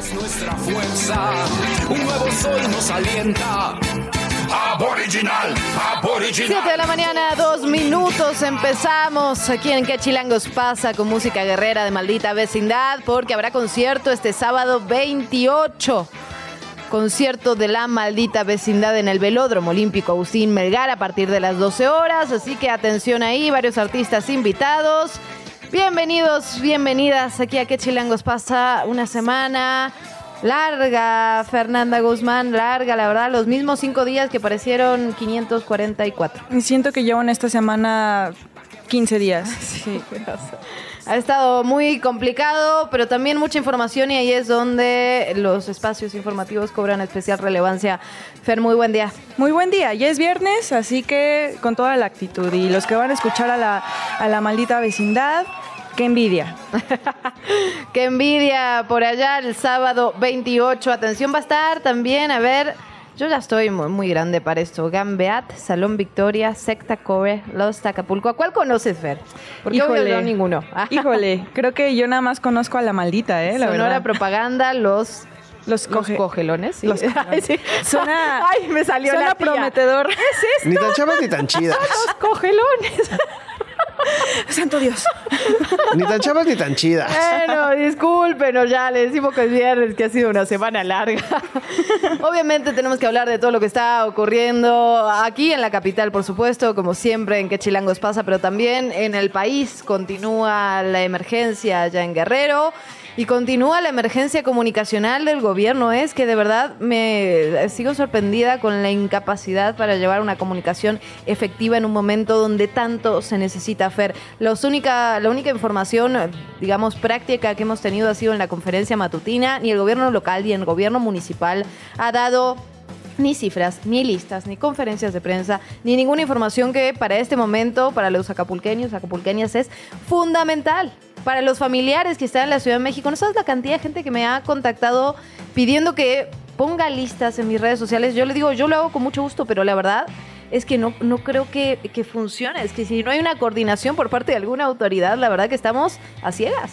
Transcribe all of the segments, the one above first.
Es nuestra fuerza, un nuevo sol nos alienta. Aboriginal, aboriginal. 7 de la mañana, dos minutos. Empezamos aquí en ¿Qué Chilangos pasa? Con música guerrera de maldita vecindad, porque habrá concierto este sábado 28. Concierto de la maldita vecindad en el Velódromo Olímpico Agustín Melgar a partir de las 12 horas. Así que atención ahí, varios artistas invitados. Bienvenidos, bienvenidas aquí a ¿Qué Chilangos pasa? Una semana larga, Fernanda Guzmán, larga, la verdad, los mismos cinco días que parecieron 544. Y Siento que llevo en esta semana 15 días. Sí, ha estado muy complicado, pero también mucha información y ahí es donde los espacios informativos cobran especial relevancia. Fer, muy buen día. Muy buen día, ya es viernes, así que con toda la actitud. Y los que van a escuchar a la, a la maldita vecindad, qué envidia. Qué envidia por allá el sábado 28. Atención va a estar también, a ver, yo ya estoy muy, muy grande para esto. Gambeat, Salón Victoria, Secta Core, Los Acapulco. ¿A cuál conoces, Fer? Porque Híjole. yo ninguno. Híjole, creo que yo nada más conozco a la maldita, ¿eh? La Sonora verdad. Propaganda, los, Los, los coge- cogelones. sí. los cogelones. Ay, sí. Suena, Ay, me salió suena la tía. prometedor. Ni tan chavas ni tan chidas. Los cogelones. Santo Dios. Ni tan chavas ni tan chidas. Bueno, discúlpenos, ya le decimos que es viernes, que ha sido una semana larga. Obviamente tenemos que hablar de todo lo que está ocurriendo aquí en la capital, por supuesto, como siempre en qué chilangos pasa, pero también en el país continúa la emergencia ya en Guerrero. Y continúa la emergencia comunicacional del gobierno. Es que de verdad me sigo sorprendida con la incapacidad para llevar una comunicación efectiva en un momento donde tanto se necesita, Fer. Los única, la única información, digamos, práctica que hemos tenido ha sido en la conferencia matutina. Ni el gobierno local ni el gobierno municipal ha dado ni cifras, ni listas, ni conferencias de prensa, ni ninguna información que para este momento, para los acapulqueños, acapulqueñas, es fundamental. Para los familiares que están en la Ciudad de México, no sabes la cantidad de gente que me ha contactado pidiendo que ponga listas en mis redes sociales. Yo le digo, yo lo hago con mucho gusto, pero la verdad es que no, no creo que, que funcione. Es que si no hay una coordinación por parte de alguna autoridad, la verdad que estamos a ciegas.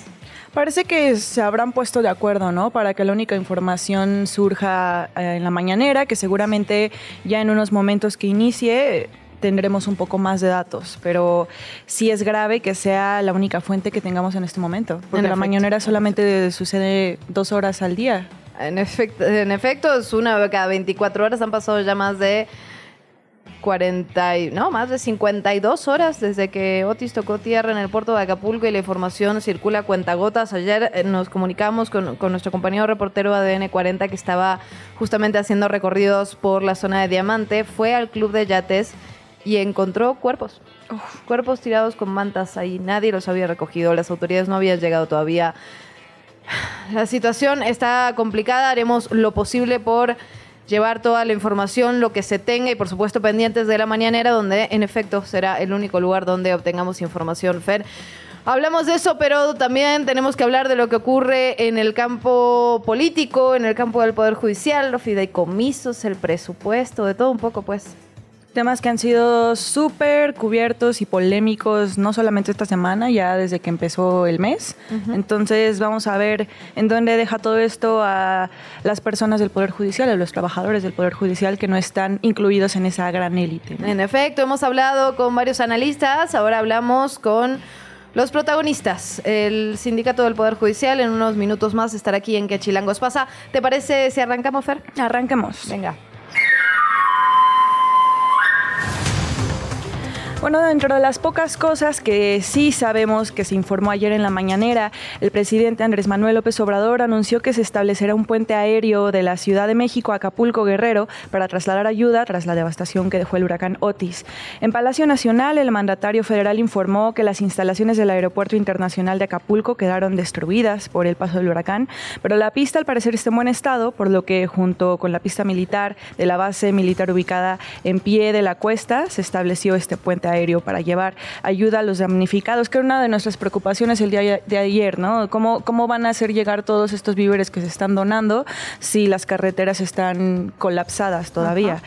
Parece que se habrán puesto de acuerdo, ¿no? Para que la única información surja eh, en la mañanera, que seguramente ya en unos momentos que inicie tendremos un poco más de datos, pero sí es grave que sea la única fuente que tengamos en este momento, porque En la efecto. mañanera solamente sucede dos horas al día. En efecto, en efecto, es una cada 24 horas han pasado ya más de 40, y- no, más de 52 horas desde que Otis tocó tierra en el puerto de Acapulco y la información circula cuentagotas. Ayer eh, nos comunicamos con, con nuestro compañero reportero ADN 40 que estaba justamente haciendo recorridos por la zona de Diamante, fue al club de yates y encontró cuerpos. Cuerpos tirados con mantas ahí, nadie los había recogido, las autoridades no habían llegado todavía la situación está complicada, haremos lo posible por llevar toda la información, lo que se tenga y por supuesto pendientes de la mañanera, donde en efecto será el único lugar donde obtengamos información, Fer. Hablamos de eso, pero también tenemos que hablar de lo que ocurre en el campo político, en el campo del Poder Judicial, los fideicomisos, el presupuesto, de todo un poco, pues. Temas que han sido súper cubiertos y polémicos, no solamente esta semana, ya desde que empezó el mes. Entonces vamos a ver en dónde deja todo esto a las personas del Poder Judicial, a los trabajadores del Poder Judicial que no están incluidos en esa gran élite. ¿no? En efecto, hemos hablado con varios analistas, ahora hablamos con los protagonistas. El Sindicato del Poder Judicial en unos minutos más estará aquí en Que Chilangos pasa. ¿Te parece si arrancamos, Fer? Arranquemos. Venga. Bueno, dentro de las pocas cosas que sí sabemos que se informó ayer en la mañanera, el presidente Andrés Manuel López Obrador anunció que se establecerá un puente aéreo de la Ciudad de México a Acapulco Guerrero para trasladar ayuda tras la devastación que dejó el huracán Otis. En Palacio Nacional, el mandatario federal informó que las instalaciones del Aeropuerto Internacional de Acapulco quedaron destruidas por el paso del huracán, pero la pista al parecer está en buen estado, por lo que junto con la pista militar de la base militar ubicada en pie de la cuesta se estableció este puente aéreo para llevar ayuda a los damnificados, que era una de nuestras preocupaciones el día de ayer, ¿no? ¿Cómo, cómo van a hacer llegar todos estos víveres que se están donando si las carreteras están colapsadas todavía?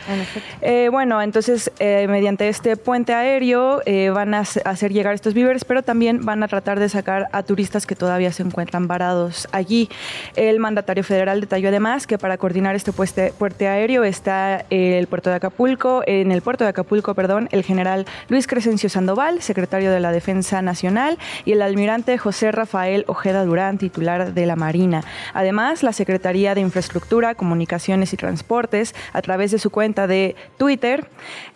Eh, bueno, entonces eh, mediante este puente aéreo eh, van a hacer llegar estos víveres, pero también van a tratar de sacar a turistas que todavía se encuentran varados allí. El mandatario federal detalló además que para coordinar este puente, puente aéreo está el puerto de Acapulco, en el puerto de Acapulco, perdón, el general Luis Crescencio Sandoval, secretario de la Defensa Nacional, y el almirante José Rafael Ojeda Durán, titular de la Marina. Además, la Secretaría de Infraestructura, Comunicaciones y Transportes, a través de su cuenta de Twitter,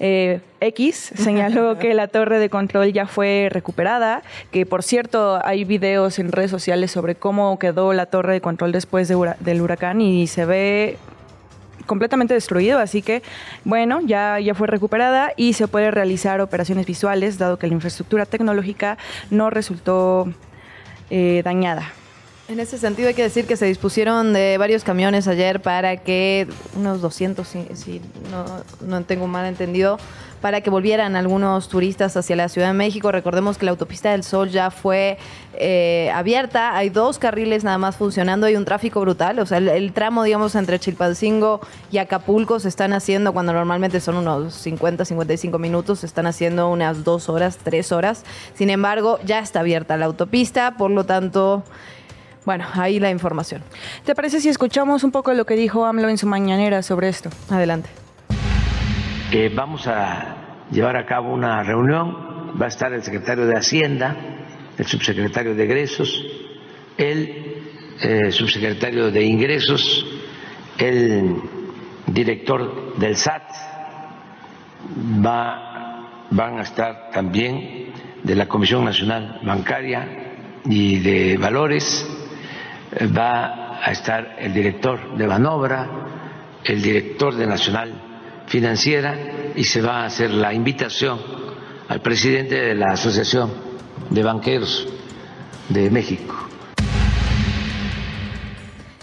eh, X señaló que la torre de control ya fue recuperada, que por cierto hay videos en redes sociales sobre cómo quedó la torre de control después del huracán y se ve completamente destruido, así que bueno, ya, ya fue recuperada y se puede realizar operaciones visuales, dado que la infraestructura tecnológica no resultó eh, dañada. En ese sentido hay que decir que se dispusieron de varios camiones ayer para que, unos 200, si, no, tengo mal entendido, para que volvieran algunos turistas hacia la Ciudad de México. Recordemos que la autopista del Sol ya fue eh, abierta, hay dos carriles nada más funcionando, hay un tráfico brutal, o sea, el, tramo, digamos, entre Chilpancingo y Acapulco se están haciendo, cuando normalmente son unos 50, 55 minutos, se están haciendo unas dos horas, tres horas. Sin embargo, ya está abierta la autopista, por lo tanto... Bueno, ahí la información. ¿Te parece si escuchamos un poco lo que dijo AMLO en su mañanera sobre esto? Adelante. Vamos a llevar a cabo una reunión, va a estar el secretario de Hacienda, el subsecretario de Egresos, el eh, subsecretario de Ingresos, el director del SAT, va, van a estar también de la Comisión Nacional Bancaria y de Valores, va a estar el director de Banobra, el director de Nacional Financiera y se va a hacer la invitación al presidente de la Asociación de Banqueros de México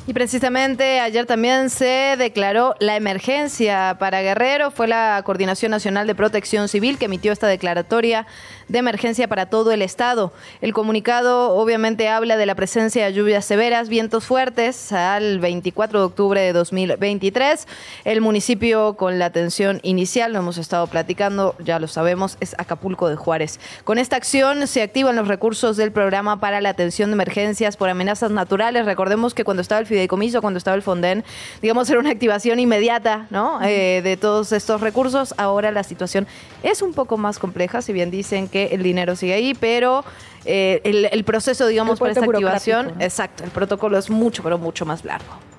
y precisamente ayer también se declaró la emergencia para Guerrero. Fue la Coordinación Nacional de Protección Civil que emitió esta declaratoria de emergencia para todo el estado. El comunicado obviamente habla de la presencia de lluvias severas, vientos fuertes al 24 de octubre de 2023. El municipio con la atención inicial, lo hemos estado platicando, ya lo sabemos, es Acapulco de Juárez. Con esta acción se activan los recursos del programa para la atención de emergencias por amenazas naturales. Recordemos que cuando estaba el fideicomiso, cuando estaba el Fonden, digamos, era una activación inmediata, ¿no? Eh, de todos estos recursos. Ahora la situación es un poco más compleja, si bien dicen que el dinero sigue ahí, pero eh, el, proceso, digamos, para esta activación, exacto, el protocolo es mucho, pero mucho más largo.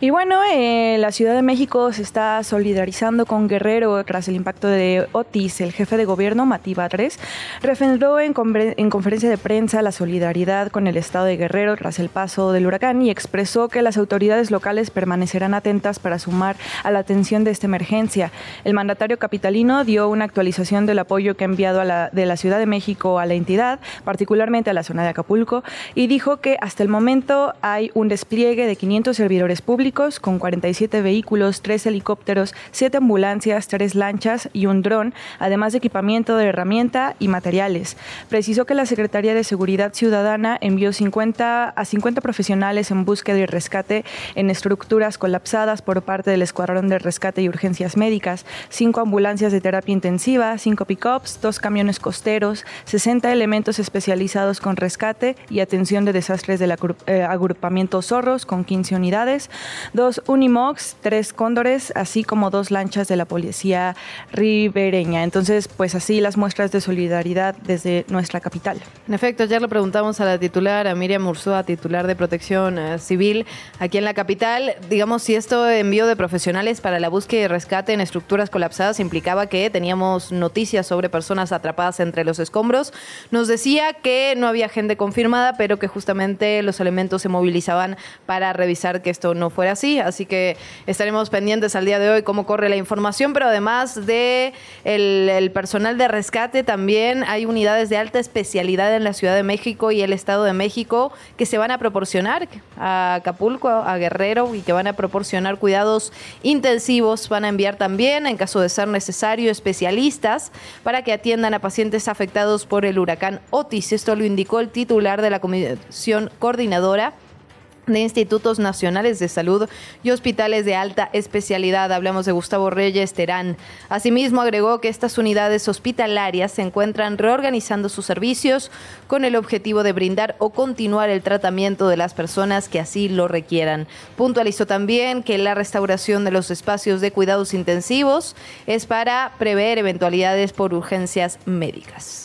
Y bueno, eh, la Ciudad de México se está solidarizando con Guerrero tras el impacto de Otis. El jefe de gobierno, Matí Batres, refrendó en, en, conferencia de prensa la solidaridad con el estado de Guerrero tras el paso del huracán y expresó que las autoridades locales permanecerán atentas para sumar a la atención de esta emergencia. El mandatario capitalino dio una actualización del apoyo que ha enviado la, de la Ciudad de México a la entidad, particularmente a la zona de Acapulco, y dijo que hasta el momento hay un despliegue de 500 servidores públicos con 47 vehículos, 3 helicópteros, 7 ambulancias, 3 lanchas y un dron, además de equipamiento de herramienta y materiales. Precisó que la Secretaría de Seguridad Ciudadana envió 50 a 50 profesionales en búsqueda y rescate en estructuras colapsadas por parte del Escuadrón de Rescate y Urgencias Médicas, 5 ambulancias de terapia intensiva, 5 pick-ups, 2 camiones costeros, 60 elementos especializados con rescate y atención de desastres del eh, agrupamiento Zorros con 15 unidades, dos Unimox, tres Cóndores, así como dos lanchas de la policía ribereña. Entonces, pues así las muestras de solidaridad desde nuestra capital. En efecto, ayer le preguntamos a la titular, a Miriam Ursúa, titular de Protección eh, Civil aquí en la capital, digamos, si esto envío de profesionales para la búsqueda y rescate en estructuras colapsadas implicaba que teníamos noticias sobre personas atrapadas entre los escombros. Nos decía que no había gente confirmada, pero que justamente los elementos se movilizaban para revisar que esto no fuera así. Así que estaremos pendientes al día de hoy cómo corre la información, pero además de el, personal de rescate también hay unidades de alta especialidad en la Ciudad de México y el Estado de México que se van a proporcionar a Acapulco, a Guerrero y que van a proporcionar cuidados intensivos. Van a enviar también, en caso de ser necesario, especialistas para que atiendan a pacientes afectados por el huracán Otis. Esto lo indicó el titular de la Comisión Coordinadora de institutos nacionales de salud y hospitales de alta especialidad. Hablamos de Gustavo Reyes Terán. Asimismo, agregó que estas unidades hospitalarias se encuentran reorganizando sus servicios con el objetivo de brindar o continuar el tratamiento de las personas que así lo requieran. Puntualizó también que la restauración de los espacios de cuidados intensivos es para prever eventualidades por urgencias médicas.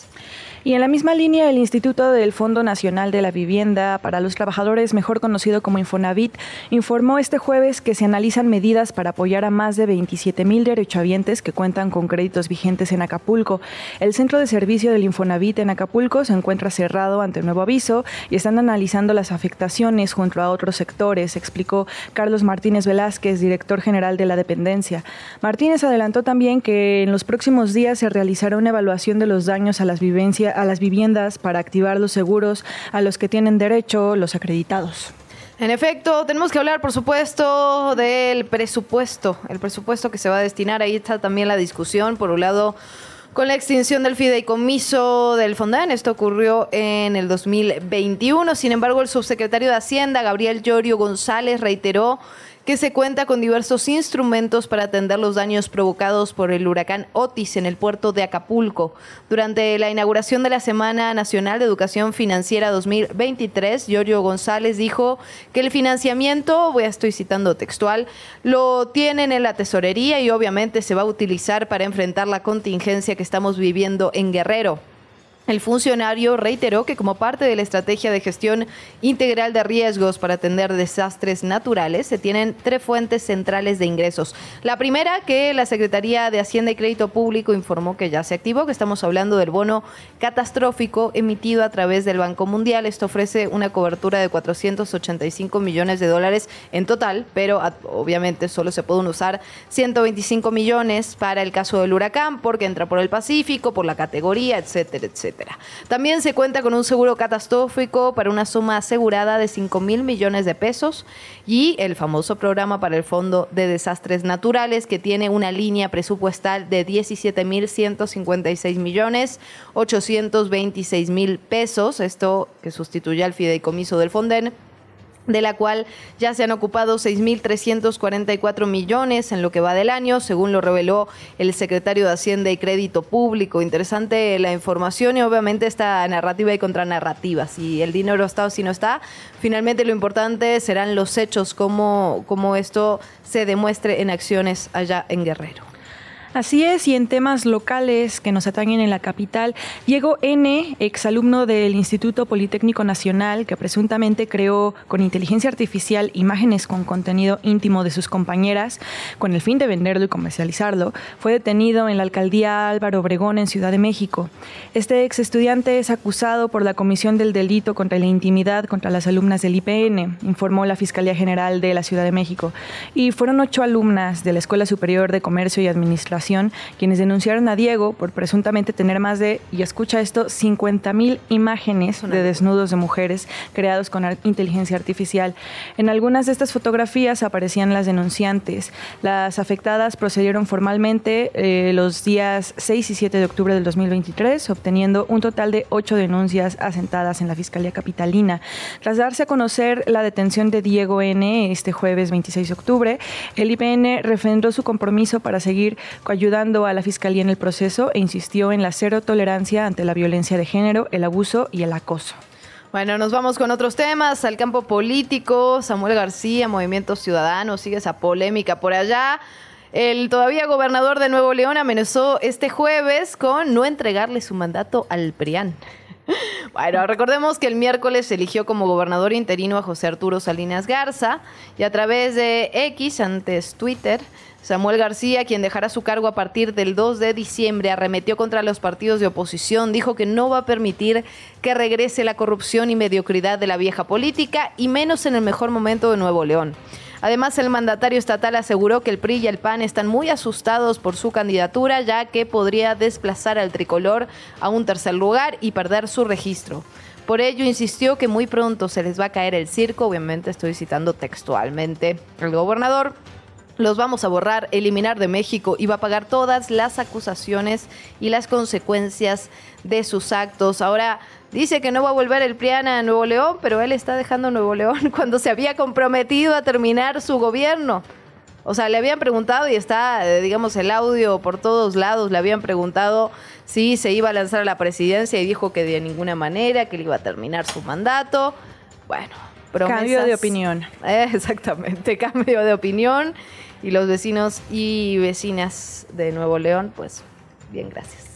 Y en la misma línea, el Instituto del Fondo Nacional de la Vivienda para los Trabajadores, mejor conocido como Infonavit, informó este jueves que se analizan medidas para apoyar a más de 27 mil derechohabientes que cuentan con créditos vigentes en Acapulco. El centro de servicio del Infonavit en Acapulco se encuentra cerrado ante nuevo aviso y están analizando las afectaciones junto a otros sectores, explicó Carlos Martínez Velázquez, director general de la dependencia. Martínez adelantó también que en los próximos días se realizará una evaluación de los daños a las vivencias a las viviendas para activar los seguros a los que tienen derecho los acreditados. En efecto, tenemos que hablar, por supuesto, del presupuesto, el presupuesto que se va a destinar. Ahí está también la discusión. Por un lado, con la extinción del fideicomiso del Fondán. Esto ocurrió en el 2021. Sin embargo, el subsecretario de Hacienda, Gabriel Llorio González, reiteró que se cuenta con diversos instrumentos para atender los daños provocados por el huracán Otis en el puerto de Acapulco. Durante la inauguración de la Semana Nacional de Educación Financiera 2023, Giorgio González dijo que el financiamiento, voy a estoy citando textual, lo tienen en la tesorería y obviamente se va a utilizar para enfrentar la contingencia que estamos viviendo en Guerrero. El funcionario reiteró que como parte de la estrategia de gestión integral de riesgos para atender desastres naturales, se tienen tres fuentes centrales de ingresos. La primera, que la Secretaría de Hacienda y Crédito Público informó que ya se activó, que estamos hablando del bono catastrófico emitido a través del Banco Mundial. Esto ofrece una cobertura de 485 millones de dólares en total, pero obviamente solo se pueden usar 125 millones para el caso del huracán, porque entra por el Pacífico, por la categoría, etcétera, etcétera. También se cuenta con un seguro catastrófico para una suma asegurada de 5 mil millones de pesos y el famoso programa para el Fondo de Desastres Naturales que tiene una línea presupuestal de 17 mil 156 millones 826 mil pesos, esto que sustituye al fideicomiso del Fonden de la cual ya se han ocupado 6.344 millones en lo que va del año, según lo reveló el secretario de Hacienda y Crédito Público. Interesante la información y obviamente esta narrativa y contranarrativa. Si el dinero está o si no está, finalmente lo importante serán los hechos, cómo, cómo esto se demuestre en acciones allá en Guerrero. Así es, y en temas locales que nos atañen en la capital, Diego N., exalumno del Instituto Politécnico Nacional, que presuntamente creó con inteligencia artificial imágenes con contenido íntimo de sus compañeras, con el fin de venderlo y comercializarlo, fue detenido en la alcaldía Álvaro Obregón en Ciudad de México. Este ex estudiante es acusado por la Comisión del Delito contra la Intimidad contra las alumnas del IPN, informó la Fiscalía General de la Ciudad de México. Y fueron ocho alumnas de la Escuela Superior de Comercio y Administración quienes denunciaron a Diego por presuntamente tener más de, y escucha esto, 50 mil imágenes de desnudos de mujeres creados con inteligencia artificial. En algunas de estas fotografías aparecían las denunciantes. Las afectadas procedieron formalmente eh, los días 6 y 7 de octubre del 2023, obteniendo un total de ocho denuncias asentadas en la Fiscalía Capitalina. Tras darse a conocer la detención de Diego N. este jueves 26 de octubre, el IPN refrendó su compromiso para seguir ayudando a la Fiscalía en el proceso e insistió en la cero tolerancia ante la violencia de género, el abuso y el acoso. Bueno, nos vamos con otros temas, al campo político. Samuel García, Movimiento Ciudadano, sigue esa polémica por allá. El todavía gobernador de Nuevo León amenazó este jueves con no entregarle su mandato al PRIAN. Bueno, recordemos que el miércoles eligió como gobernador interino a José Arturo Salinas Garza y a través de X, antes Twitter, Samuel García, quien dejará su cargo a partir del 2 de diciembre, arremetió contra los partidos de oposición, dijo que no va a permitir que regrese la corrupción y mediocridad de la vieja política y menos en el mejor momento de Nuevo León. Además, el mandatario estatal aseguró que el PRI y el PAN están muy asustados por su candidatura, ya que podría desplazar al tricolor a un tercer lugar y perder su registro. Por ello, insistió que muy pronto se les va a caer el circo, obviamente estoy citando textualmente. El gobernador los vamos a borrar, eliminar de México y va a pagar todas las acusaciones y las consecuencias de sus actos. Ahora dice que no va a volver el PRIAN a Nuevo León, pero él está dejando Nuevo León cuando se había comprometido a terminar su gobierno. O sea, le habían preguntado y está, eh, digamos, el audio por todos lados, le habían preguntado si se iba a lanzar a la presidencia y dijo que de ninguna manera, que él iba a terminar su mandato. Bueno, promesas. Cambio de opinión. Eh, exactamente, cambio de opinión y los vecinos y vecinas de Nuevo León, pues bien, gracias.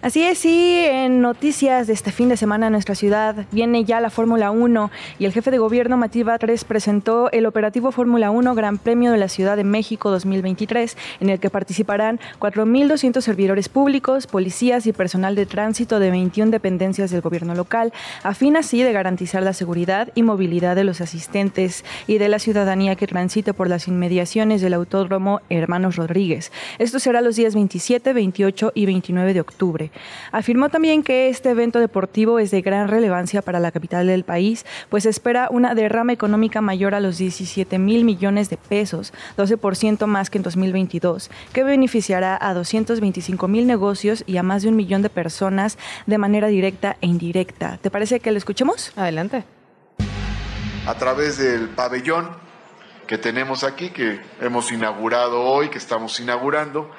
Así es, sí, en noticias de este fin de semana en nuestra ciudad viene ya la Fórmula 1 y el jefe de gobierno Matías Batres presentó el operativo Fórmula 1 Gran Premio de la Ciudad de México 2023, en el que participarán 4.200 servidores públicos, policías y personal de tránsito de 21 dependencias del gobierno local, a fin así de garantizar la seguridad y movilidad de los asistentes y de la ciudadanía que transite por las inmediaciones del Autódromo Hermanos Rodríguez. Esto será los días 27, 28 y 29 de octubre. Afirmó también que este evento deportivo es de gran relevancia para la capital del país, pues espera una derrama económica mayor a los 17 mil millones de pesos, 12% más que en 2022, que beneficiará a 225 mil negocios y a más de un millón de personas de manera directa e indirecta. ¿Te parece que lo escuchemos? Adelante. A través del pabellón que tenemos aquí, que hemos inaugurado hoy, que estamos inaugurando,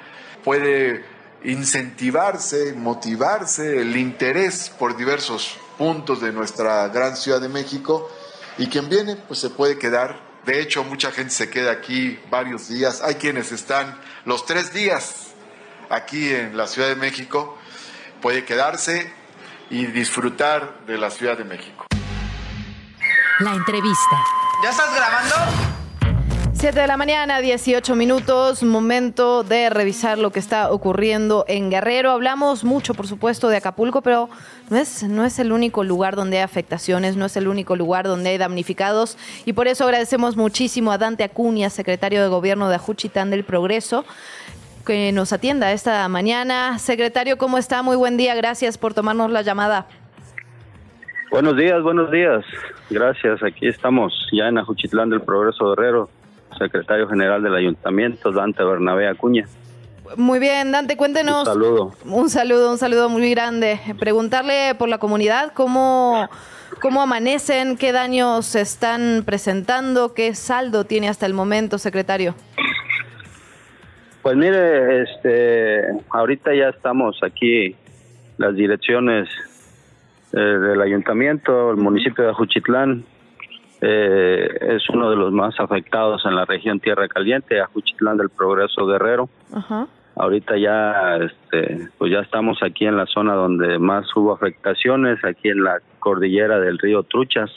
puede incentivarse, motivarse el interés por diversos puntos de nuestra gran Ciudad de México y quien viene pues se puede quedar. De hecho, mucha gente se queda aquí varios días. Hay quienes están los tres días aquí en la Ciudad de México. Puede quedarse y disfrutar de la Ciudad de México. La entrevista. ¿Ya estás grabando? 7 de la mañana, 18 minutos, momento de revisar lo que está ocurriendo en Guerrero. Hablamos mucho, por supuesto, de Acapulco, pero no es, no es el único lugar donde hay afectaciones, no es el único lugar donde hay damnificados. Y por eso agradecemos muchísimo a Dante Acuña, secretario de Gobierno de Ajuchitán del Progreso, que nos atienda esta mañana. Secretario, ¿cómo está? Muy buen día, gracias por tomarnos la llamada. Buenos días, buenos días. Gracias. Aquí estamos ya en Ajuchitlán del Progreso Guerrero, secretario general del ayuntamiento, Dante Bernabé Acuña. Muy bien, Dante, cuéntenos. Un saludo. Un saludo, un saludo muy grande. Preguntarle por la comunidad cómo, cómo amanecen, qué daños se están presentando, qué saldo tiene hasta el momento, secretario. Pues mire, este, ahorita ya estamos aquí, las direcciones eh, del ayuntamiento, el municipio de Ajuchitlán, eh, es uno de los más afectados en la región Tierra Caliente, Ajuchitlán del Progreso Guerrero. Ajá. Ahorita ya, este, pues ya estamos aquí en la zona donde más hubo afectaciones, aquí en la cordillera del río Truchas.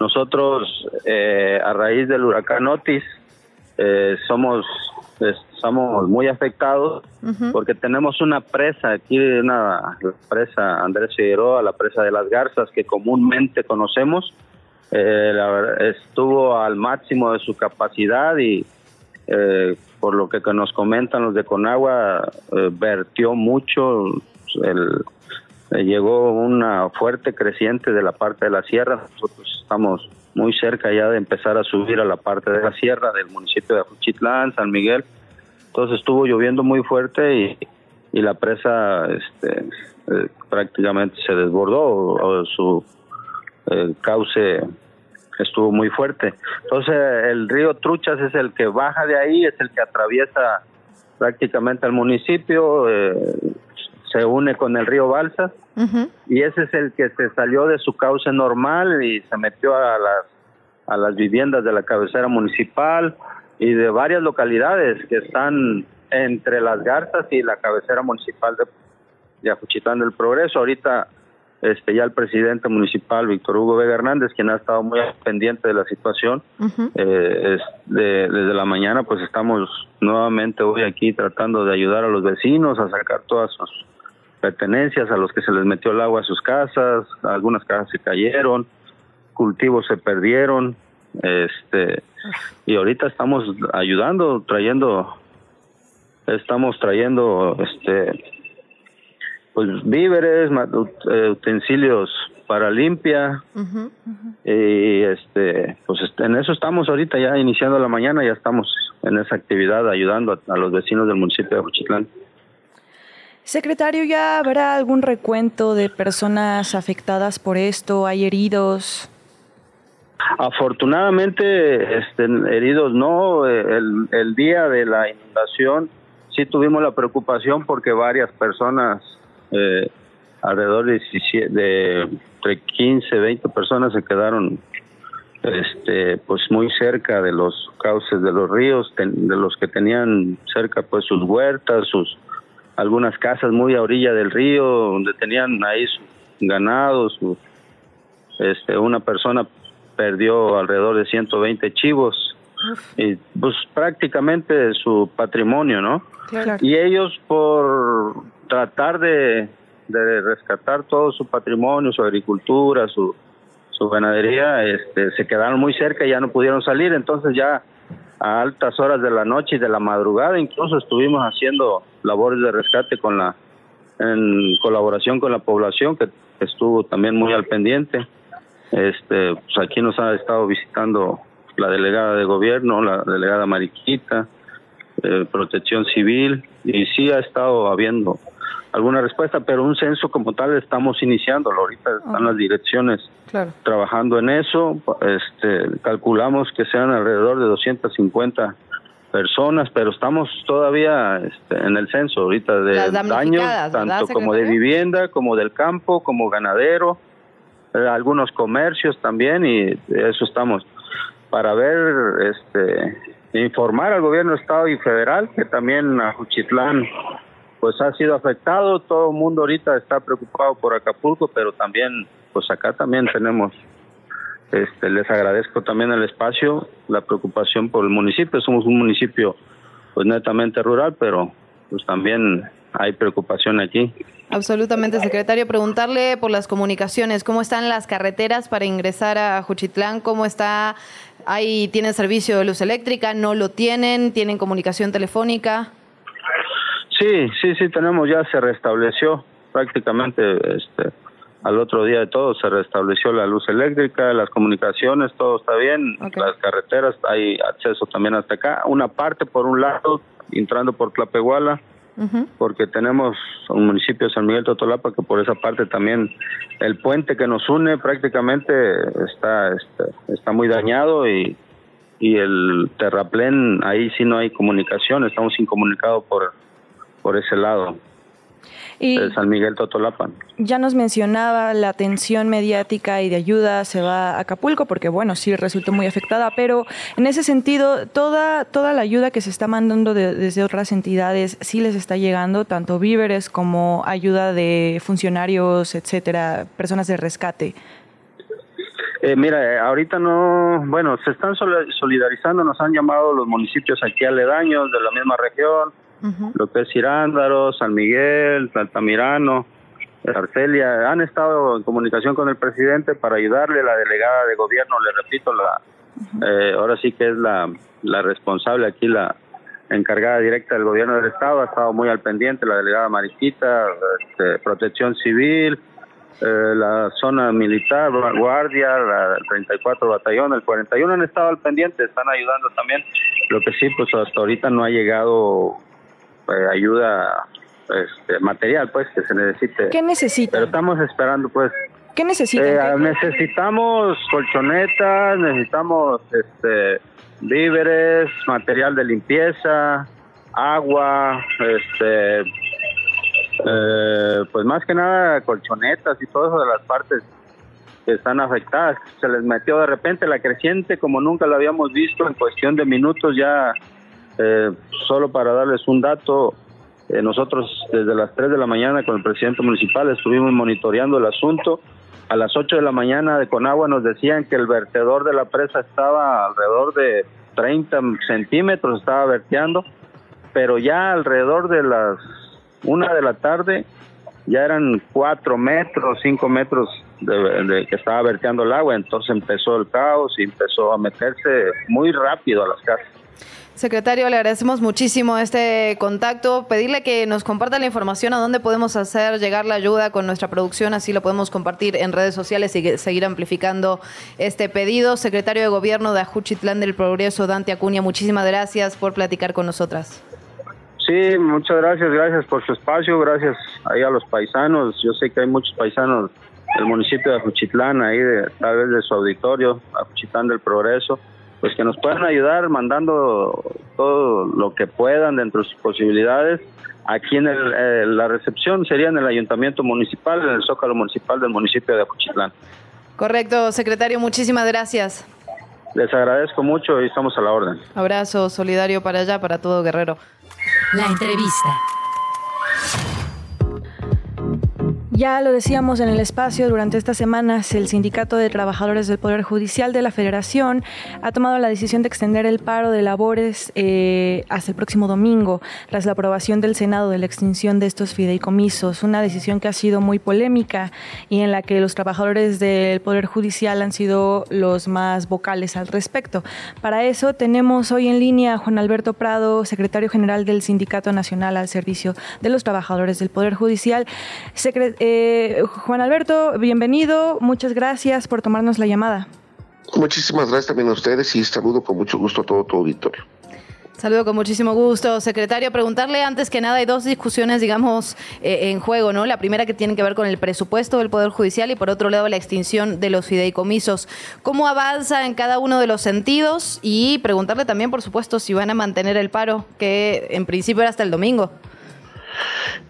Nosotros, eh, a raíz del huracán Otis, eh, somos estamos muy afectados porque tenemos una presa aquí, una la presa Andrés Figueroa, la presa de las Garzas que comúnmente conocemos, eh, la estuvo al máximo de su capacidad y eh, por lo que nos comentan los de Conagua, eh, vertió mucho, el, eh, llegó una fuerte creciente de la parte de la sierra, nosotros estamos muy cerca ya de empezar a subir a la parte de la sierra del municipio de Ajuchitlán, San Miguel, entonces estuvo lloviendo muy fuerte y, y la presa este, eh, prácticamente se desbordó, su eh, cauce estuvo muy fuerte. Entonces el río Truchas es el que baja de ahí, es el que atraviesa prácticamente al municipio, eh, se une con el río Balsas y ese es el que se salió de su cauce normal y se metió a las a las viviendas de la cabecera municipal y de varias localidades que están entre las garzas y la cabecera municipal de, de Ajuchitán del Progreso. Ahorita este ya el presidente municipal Víctor Hugo Vega Hernández, quien ha estado muy pendiente de la situación, eh, es de- desde la mañana pues estamos nuevamente hoy aquí tratando de ayudar a los vecinos a sacar todas sus pertenencias, a los que se les metió el agua a sus casas, algunas casas se cayeron, cultivos se perdieron, este y ahorita estamos ayudando, trayendo estamos trayendo este pues víveres, eh, utensilios para limpia y este pues est- en eso estamos ahorita ya iniciando la mañana, ya estamos en esa actividad ayudando a, a los vecinos del municipio de Juchitlán. Secretario, ¿ya habrá algún recuento de personas afectadas por esto? ¿Hay heridos? Afortunadamente, este, heridos no. eh, El, el día de la inundación sí tuvimos la preocupación porque varias personas, eh, alrededor de, 17 de entre 15, 20 personas se quedaron este, pues muy cerca de los cauces de los ríos, de los que tenían cerca pues sus huertas, sus algunas casas muy a orilla del río, donde tenían ahí su ganado, su, este, una persona perdió alrededor de 120 chivos y pues prácticamente su patrimonio, ¿no? Claro. Y ellos por tratar de, de rescatar todo su patrimonio, su agricultura, su, su ganadería, este, se quedaron muy cerca y ya no pudieron salir, entonces ya a altas horas de la noche y de la madrugada incluso estuvimos haciendo labores de rescate con la en colaboración con la población que estuvo también muy al pendiente. Este, pues aquí nos ha estado visitando la delegada de gobierno, la delegada Mariquita, eh, Protección Civil y sí ha estado habiendo alguna respuesta, pero un censo como tal estamos iniciándolo. Ahorita están las direcciones Claro. trabajando en eso. Este, calculamos que sean alrededor de 250 personas, pero estamos todavía este, en el censo ahorita de daños, damnificadas, ¿verdad, tanto como de vivienda, como del campo, como ganadero, eh, algunos comercios también y eso estamos para ver, este, informar al gobierno de estado y federal que también a Juchitlán pues ha sido afectado, todo el mundo ahorita está preocupado por Acapulco, pero también pues acá también tenemos este les agradezco también el espacio, la preocupación por el municipio, somos un municipio pues netamente rural, pero pues también hay preocupación aquí. Absolutamente, secretario. Preguntarle por las comunicaciones, ¿cómo están las carreteras para ingresar a Juchitlán? ¿Cómo está? ¿Ahí tienen servicio de luz eléctrica? ¿No lo tienen? ¿Tienen comunicación telefónica? Sí, sí, sí, tenemos, ya se restableció prácticamente este, al otro día de todo, se restableció la luz eléctrica, las comunicaciones, todo está bien, las carreteras, hay acceso también hasta acá, una parte por un lado, entrando por Tlapehuala, porque tenemos un municipio de San Miguel Totolapa que por esa parte también el puente que nos une prácticamente está este, está muy dañado y y el terraplén ahí sí no hay comunicación, estamos incomunicados por por ese lado Y de San Miguel Totolapan. ya nos mencionaba la atención mediática y de ayuda se va a Acapulco porque bueno, sí resultó muy afectada, pero en ese sentido toda toda la ayuda que se está mandando de- desde otras entidades sí les está llegando, tanto víveres como ayuda de funcionarios, etcétera, personas de rescate. Eh, mira, eh, ahorita no, bueno, se están sol- solidarizando, nos han llamado los municipios aquí aledaños de la misma región, lo que es Cirándaro, San Miguel, Altamirano, Arcelia, han estado en comunicación con el presidente para ayudarle, la delegada de gobierno, le repito, la eh, ahora sí que es la, la responsable aquí, la encargada directa del gobierno del estado, ha estado muy al pendiente, la delegada Mariquita, este, Protección Civil, eh, la zona militar, gua- guardia, la 34 batallón, el 41 han estado al pendiente, están ayudando también. Lo que sí, pues hasta ahorita no ha llegado eh, ayuda este, material, pues, que se necesite. ¿Qué necesitan? Pero estamos esperando, pues. ¿Qué necesitan? Eh, ¿Qué- necesitamos colchonetas, necesitamos este, víveres, material de limpieza, agua, este, eh, pues más que nada colchonetas y todo eso de las partes que están afectadas. Se les metió de repente la creciente como nunca lo habíamos visto en cuestión de minutos ya. Eh, solo para darles un dato, eh, nosotros desde las 3 de la mañana con el presidente municipal estuvimos monitoreando el asunto. A las 8 de la mañana de Conagua nos decían que el vertedor de la presa estaba alrededor de 30 centímetros, estaba verteando, pero ya alrededor de las 1 de la tarde ya eran 4 metros, 5 metros de, que estaba verteando el agua, entonces empezó el caos y empezó a meterse muy rápido a las casas. Secretario, le agradecemos muchísimo este contacto. Pedirle que nos comparta la información a dónde podemos hacer llegar la ayuda con nuestra producción, así lo podemos compartir en redes sociales y seguir amplificando este pedido. Secretario de Gobierno de Ajuchitlán del Progreso, Dante Acuña, muchísimas gracias por platicar con nosotras. Sí, muchas gracias, gracias por su espacio, gracias ahí a los paisanos. Yo sé que hay muchos paisanos del municipio de Ajuchitlán, ahí de, tal vez de su auditorio, Ajuchitlán del Progreso pues que nos puedan ayudar mandando todo lo que puedan dentro de sus posibilidades. Aquí en eh, la recepción sería en el ayuntamiento municipal, en el zócalo municipal del municipio de Acuchitlán. Correcto, secretario, muchísimas gracias. Les agradezco mucho y estamos a la orden. Abrazo solidario para allá, para todo Guerrero. La entrevista. Ya lo decíamos en el espacio, durante estas semanas el Sindicato de Trabajadores del Poder Judicial de la Federación ha tomado la decisión de extender el paro de labores eh, hasta el próximo domingo, tras la aprobación del Senado de la extinción de estos fideicomisos, una decisión que ha sido muy polémica y en la que los trabajadores del Poder Judicial han sido los más vocales al respecto. Para eso tenemos hoy en línea a Juan Alberto Prado, secretario general del Sindicato Nacional al Servicio de los Trabajadores del Poder Judicial. Eh, Juan Alberto, bienvenido. Muchas gracias por tomarnos la llamada. Muchísimas gracias también a ustedes y saludo con mucho gusto a todo tu auditorio. Saludo con muchísimo gusto, secretario. Preguntarle antes que nada, hay dos discusiones, digamos, eh, en juego, ¿no? La primera que tiene que ver con el presupuesto del Poder Judicial y por otro lado la extinción de los fideicomisos. ¿Cómo avanza en cada uno de los sentidos? Y preguntarle también, por supuesto, si van a mantener el paro, que en principio era hasta el domingo.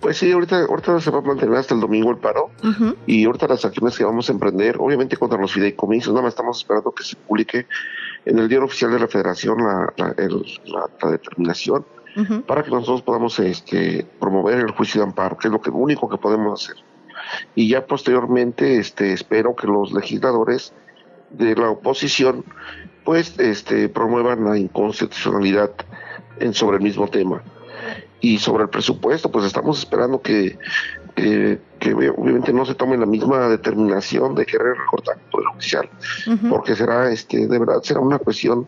Pues sí, ahorita, ahorita se va a mantener hasta el domingo el paro. Y ahorita las acciones que vamos a emprender, obviamente contra los fideicomisos, nada más estamos esperando que se publique en el diario oficial de la Federación la, la, determinación para que nosotros podamos este, promover el juicio de amparo, que es lo, que, único que podemos hacer. Y ya posteriormente este, espero que los legisladores de la oposición pues este, promuevan la inconstitucionalidad en, sobre el mismo tema y sobre el presupuesto, pues estamos esperando que, que, obviamente no se tome la misma determinación de querer recortar el poder judicial, porque será, este, de verdad, será una cuestión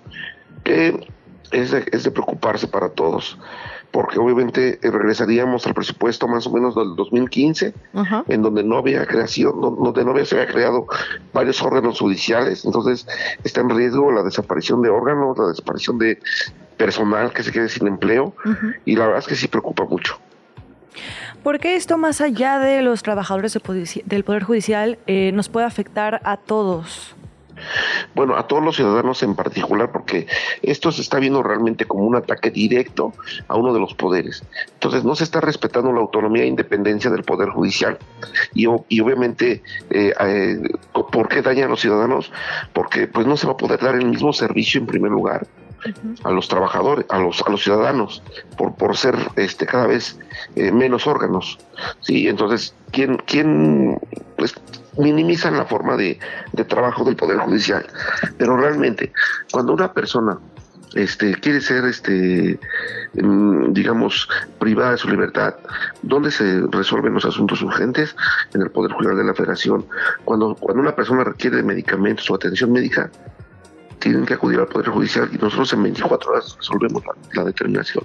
que es de, es de preocuparse para todos, porque obviamente regresaríamos al presupuesto más o menos del 2015, en donde no había creación, donde no había, se había creado varios órganos judiciales, entonces está en riesgo la desaparición de órganos, la desaparición de personal que se quede sin empleo y la verdad es que sí preocupa mucho. ¿Por qué esto más allá de los trabajadores del Poder Judicial eh, nos puede afectar a todos? Bueno, a todos los ciudadanos en particular, porque esto se está viendo realmente como un ataque directo a uno de los poderes. Entonces, no se está respetando la autonomía e independencia del Poder Judicial. Y, obviamente, eh, eh, ¿por qué daña a los ciudadanos? Porque pues no se va a poder dar el mismo servicio en primer lugar a los trabajadores, a los, a los ciudadanos, por, por ser este, cada vez eh, menos órganos. Sí, entonces, ¿quién, quién pues, minimizan la forma de, de, trabajo del Poder Judicial? Pero realmente, cuando una persona este, quiere ser, este, mm, digamos, privada de su libertad, ¿dónde se resuelven los asuntos urgentes? En el Poder Judicial de la Federación. Cuando, cuando una persona requiere medicamentos o atención médica, tienen que acudir al Poder Judicial y nosotros en 24 horas resolvemos la, determinación.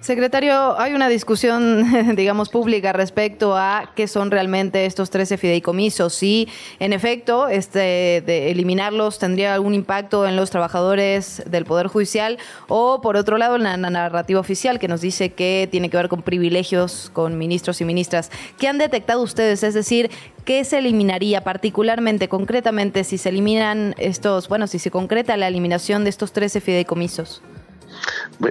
Secretario, hay una discusión, digamos, pública respecto a qué son realmente estos 13 fideicomisos. Si, en efecto, este, de eliminarlos tendría algún impacto en los trabajadores del Poder Judicial o, por otro lado, en la, narrativa oficial que nos dice que tiene que ver con privilegios con ministros y ministras. ¿Qué han detectado ustedes? Es decir, ¿qué se eliminaría particularmente, concretamente, si se eliminan estos, bueno, si se concreta la eliminación de estos 13 fideicomisos?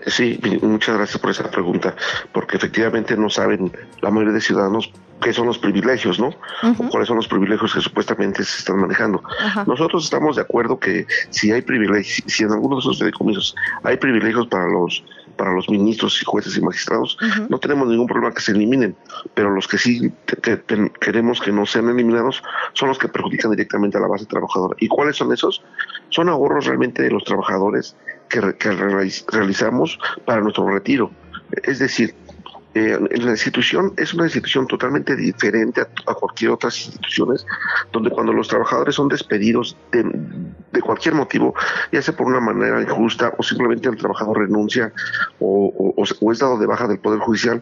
Sí, muchas gracias por esa pregunta, porque efectivamente no saben la mayoría de ciudadanos qué son los privilegios, ¿no? cuáles son los privilegios que supuestamente se están manejando. Nosotros estamos de acuerdo que si hay privilegios, si en algunos de esos fideicomisos hay privilegios para los para los ministros y jueces y magistrados, no tenemos ningún problema que se eliminen, pero los que sí queremos que no sean eliminados son los que perjudican directamente a la base trabajadora. ¿Y cuáles son esos? Son ahorros realmente de los trabajadores que, que realizamos para nuestro retiro. Es decir, eh, la institución es una institución totalmente diferente a, cualquier otras instituciones, donde cuando los trabajadores son despedidos de, cualquier motivo, ya sea por una manera injusta o simplemente el trabajador renuncia o, es dado de baja del Poder Judicial,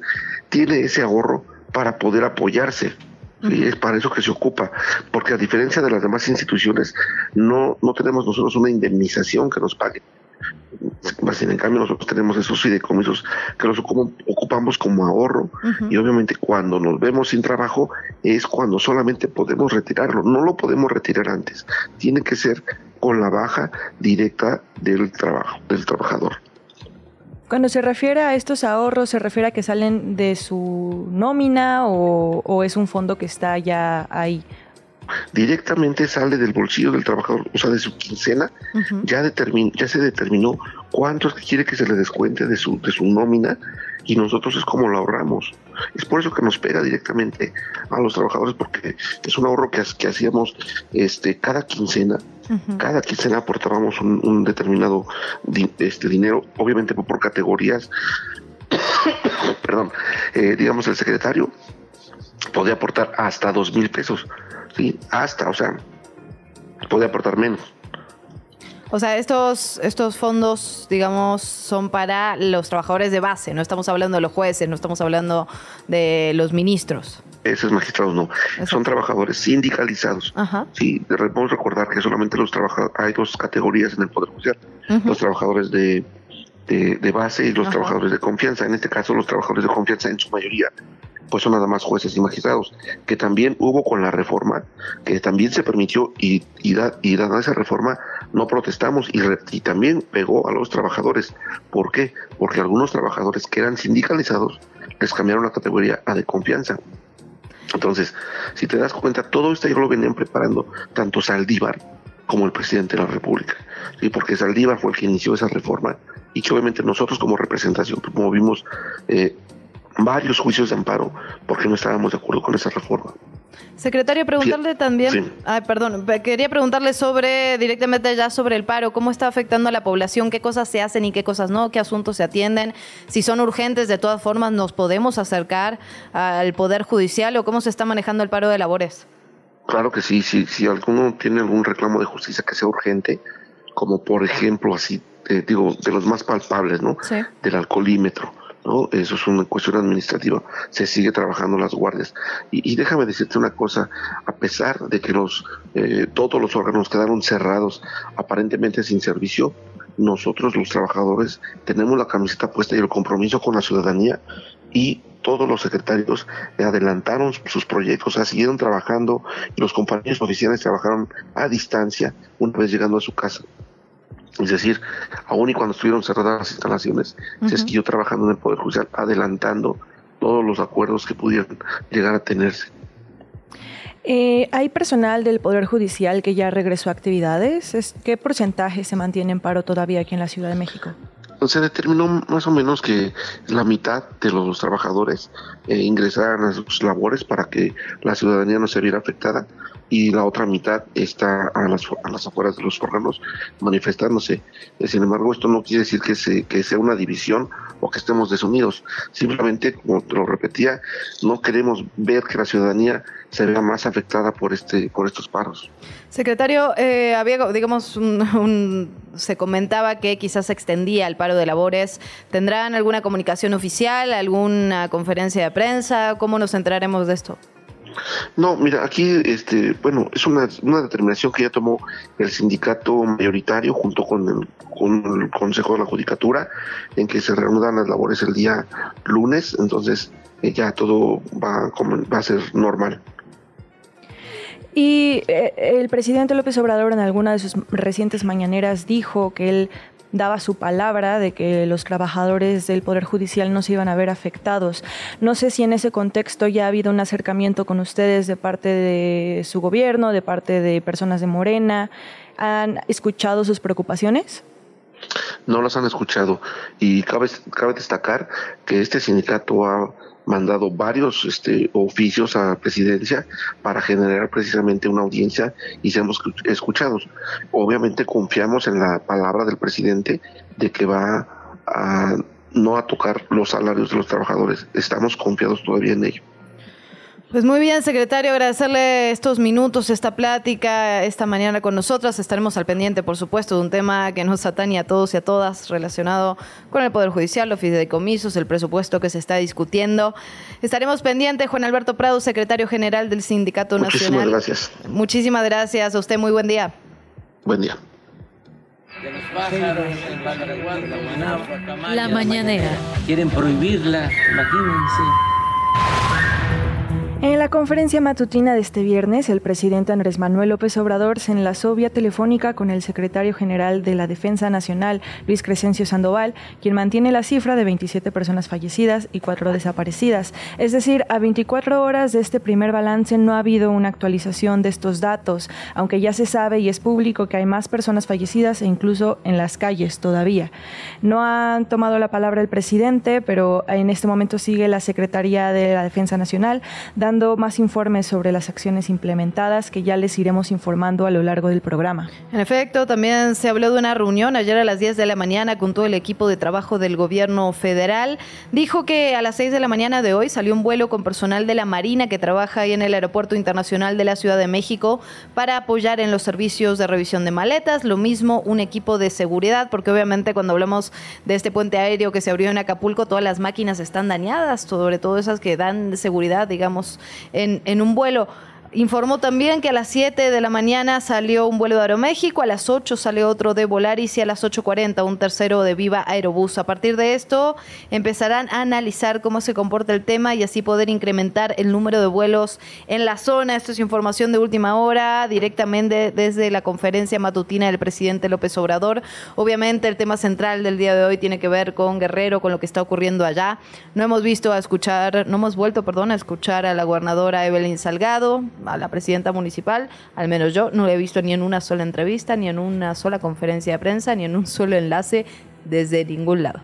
tiene ese ahorro para poder apoyarse. Y es para eso que se ocupa, porque a diferencia de las demás instituciones, no, no tenemos nosotros una indemnización que nos pague en cambio nosotros tenemos esos fideicomisos que los ocupamos como ahorro y obviamente cuando nos vemos sin trabajo es cuando solamente podemos retirarlo, no lo podemos retirar antes, tiene que ser con la baja directa del trabajo, del trabajador. Cuando se refiere a estos ahorros, ¿se refiere a que salen de su nómina o, o es un fondo que está ya ahí? Directamente sale del bolsillo del trabajador, o sea, de su quincena, ya, ya se determinó cuánto es que quiere que se le descuente de su, de su nómina y nosotros es como lo ahorramos. Es por eso que nos pega directamente a los trabajadores porque es un ahorro que, que hacíamos este, cada quincena. Cada quincena aportábamos un, determinado este, dinero, obviamente por categorías. Perdón, eh, digamos el secretario podía aportar hasta dos mil pesos Sí, hasta, o sea, puede aportar menos. O sea, estos, estos fondos, digamos, son para los trabajadores de base, no estamos hablando de los jueces, no estamos hablando de los ministros. Esos magistrados no, son trabajadores sindicalizados. Ajá. Sí, debemos recordar que solamente los trabajadores, hay dos categorías en el Poder Judicial, los trabajadores de, de, base y los trabajadores de confianza. En este caso, los trabajadores de confianza en su mayoría pues son nada más jueces y magistrados, que también hubo con la reforma, que también se permitió y, y, dada esa reforma no protestamos y, y también pegó a los trabajadores. ¿Por qué? Porque algunos trabajadores que eran sindicalizados les cambiaron la categoría a de confianza. Entonces, si te das cuenta, todo esto ya lo venían preparando tanto Saldívar como el presidente de la República. ¿sí? Porque Saldívar fue el que inició esa reforma y que obviamente nosotros como representación movimos eh, varios juicios de amparo porque no estábamos de acuerdo con esa reforma. Secretario, preguntarle también, ay, perdón, quería preguntarle sobre, directamente ya sobre el paro, cómo está afectando a la población, qué cosas se hacen y qué cosas no, qué asuntos se atienden, si son urgentes, de todas formas, nos podemos acercar al Poder Judicial o cómo se está manejando el paro de labores. Claro que sí, si, si alguno tiene algún reclamo de justicia que sea urgente, como por ejemplo así, eh, digo, de los más palpables, ¿no? Sí. Del alcoholímetro eso es una cuestión administrativa. Se sigue trabajando las guardias. Y, déjame decirte una cosa, a pesar de que los eh, todos los órganos quedaron cerrados, aparentemente sin servicio, nosotros los trabajadores tenemos la camiseta puesta y el compromiso con la ciudadanía y todos los secretarios adelantaron sus proyectos, o sea, siguieron trabajando y los compañeros oficiales trabajaron a distancia una vez llegando a su casa. Es decir, aún y cuando estuvieron cerradas las instalaciones, se siguió trabajando en el Poder Judicial, adelantando todos los acuerdos que pudieran llegar a tenerse. Eh, ¿Hay personal del Poder Judicial que ya regresó a actividades? ¿Qué porcentaje se mantiene en paro todavía aquí en la Ciudad de México? Se determinó más o menos que la mitad de los trabajadores eh, ingresaran a sus labores para que la ciudadanía no se viera afectada y la otra mitad está a las, a las afueras de los órganos manifestándose. Eh, sin embargo, esto no quiere decir que, se, que sea una división o que estemos desunidos. Simplemente, como te lo repetía, no queremos ver que la ciudadanía se vea más afectada por, este, por estos paros. Secretario, eh, había, digamos, se comentaba que quizás se extendía el paro de labores. ¿Tendrán alguna comunicación oficial, alguna conferencia de prensa? ¿Cómo nos enteraremos de esto? No, mira, aquí, este, bueno, es una, una determinación que ya tomó el sindicato mayoritario junto con el, con el Consejo de la Judicatura, en que se reanudan las labores el día lunes, entonces eh, ya todo va, va a ser normal. Y eh, el presidente López Obrador en alguna de sus recientes mañaneras dijo que él daba su palabra de que los trabajadores del Poder Judicial no se iban a ver afectados. No sé si en ese contexto ya ha habido un acercamiento con ustedes de parte de su gobierno, de parte de personas de Morena. ¿Han escuchado sus preocupaciones? No las han escuchado y cabe, destacar que este sindicato ha mandado varios este, oficios a presidencia para generar precisamente una audiencia y seamos escuchados. Obviamente confiamos en la palabra del presidente de que va a no a tocar los salarios de los trabajadores. Estamos confiados todavía en ello. Pues muy bien, secretario, agradecerle estos minutos, esta plática esta mañana con nosotras. Estaremos al pendiente, por supuesto, de un tema que nos atañe a todos y a todas relacionado con el Poder Judicial, los fideicomisos, el presupuesto que se está discutiendo. Estaremos pendientes, Juan Alberto Prado, secretario general del Sindicato Nacional. Muchísimas gracias. Muchísimas gracias a usted, muy buen día. Buen día. La mañanera. Quieren prohibirla, imagínense. En la conferencia matutina de este viernes, el presidente Andrés Manuel López Obrador se enlazó vía telefónica con el secretario general de la Defensa Nacional, Luis Crescencio Sandoval, quien mantiene la cifra de 27 personas fallecidas y 4 desaparecidas. Es decir, a 24 horas de este primer balance no ha habido una actualización de estos datos, aunque ya se sabe y es público que hay más personas fallecidas e incluso en las calles todavía. No han tomado la palabra el presidente, pero en este momento sigue la Secretaría de la Defensa Nacional más informes sobre las acciones implementadas que ya les iremos informando a lo largo del programa. En efecto, también se habló de una reunión ayer a las 10 de la mañana con todo el equipo de trabajo del gobierno federal. Dijo que a las 6 de la mañana de hoy salió un vuelo con personal de la Marina que trabaja ahí en el Aeropuerto Internacional de la Ciudad de México para apoyar en los servicios de revisión de maletas. Lo mismo un equipo de seguridad, porque obviamente cuando hablamos de este puente aéreo que se abrió en Acapulco, todas las máquinas están dañadas, sobre todo esas que dan seguridad, digamos, en, un vuelo. Informó también que a las 7 de la mañana salió un vuelo de Aeroméxico, a las 8 salió otro de Volaris y a las 8.40 un tercero de Viva Aerobús. A partir de esto empezarán a analizar cómo se comporta el tema y así poder incrementar el número de vuelos en la zona. Esto es información de última hora, directamente desde la conferencia matutina del presidente López Obrador. Obviamente el tema central del día de hoy tiene que ver con Guerrero, con lo que está ocurriendo allá. No hemos visto a escuchar, no hemos vuelto, perdón, a escuchar a la gobernadora Evelyn Salgado a la presidenta municipal, al menos yo no la he visto ni en una sola entrevista, ni en una sola conferencia de prensa, ni en un solo enlace desde ningún lado.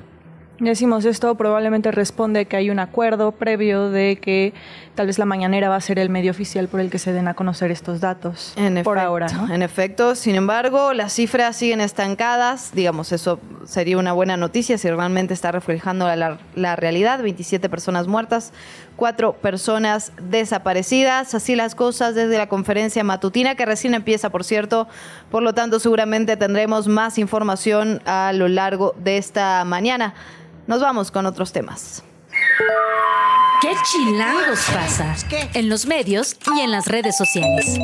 Decimos esto, probablemente responde que hay un acuerdo previo de que tal vez la mañanera va a ser el medio oficial por el que se den a conocer estos datos. En por efecto, ahora, ¿no? En efecto, sin embargo, las cifras siguen estancadas. Digamos, eso sería una buena noticia si realmente está reflejando la, la realidad. 27 personas muertas, cuatro personas desaparecidas. Así las cosas desde la conferencia matutina, que recién empieza, por cierto. Por lo tanto, seguramente tendremos más información a lo largo de esta mañana. Nos vamos con otros temas. ¿Qué chilangos pasa? En los medios y en las redes sociales.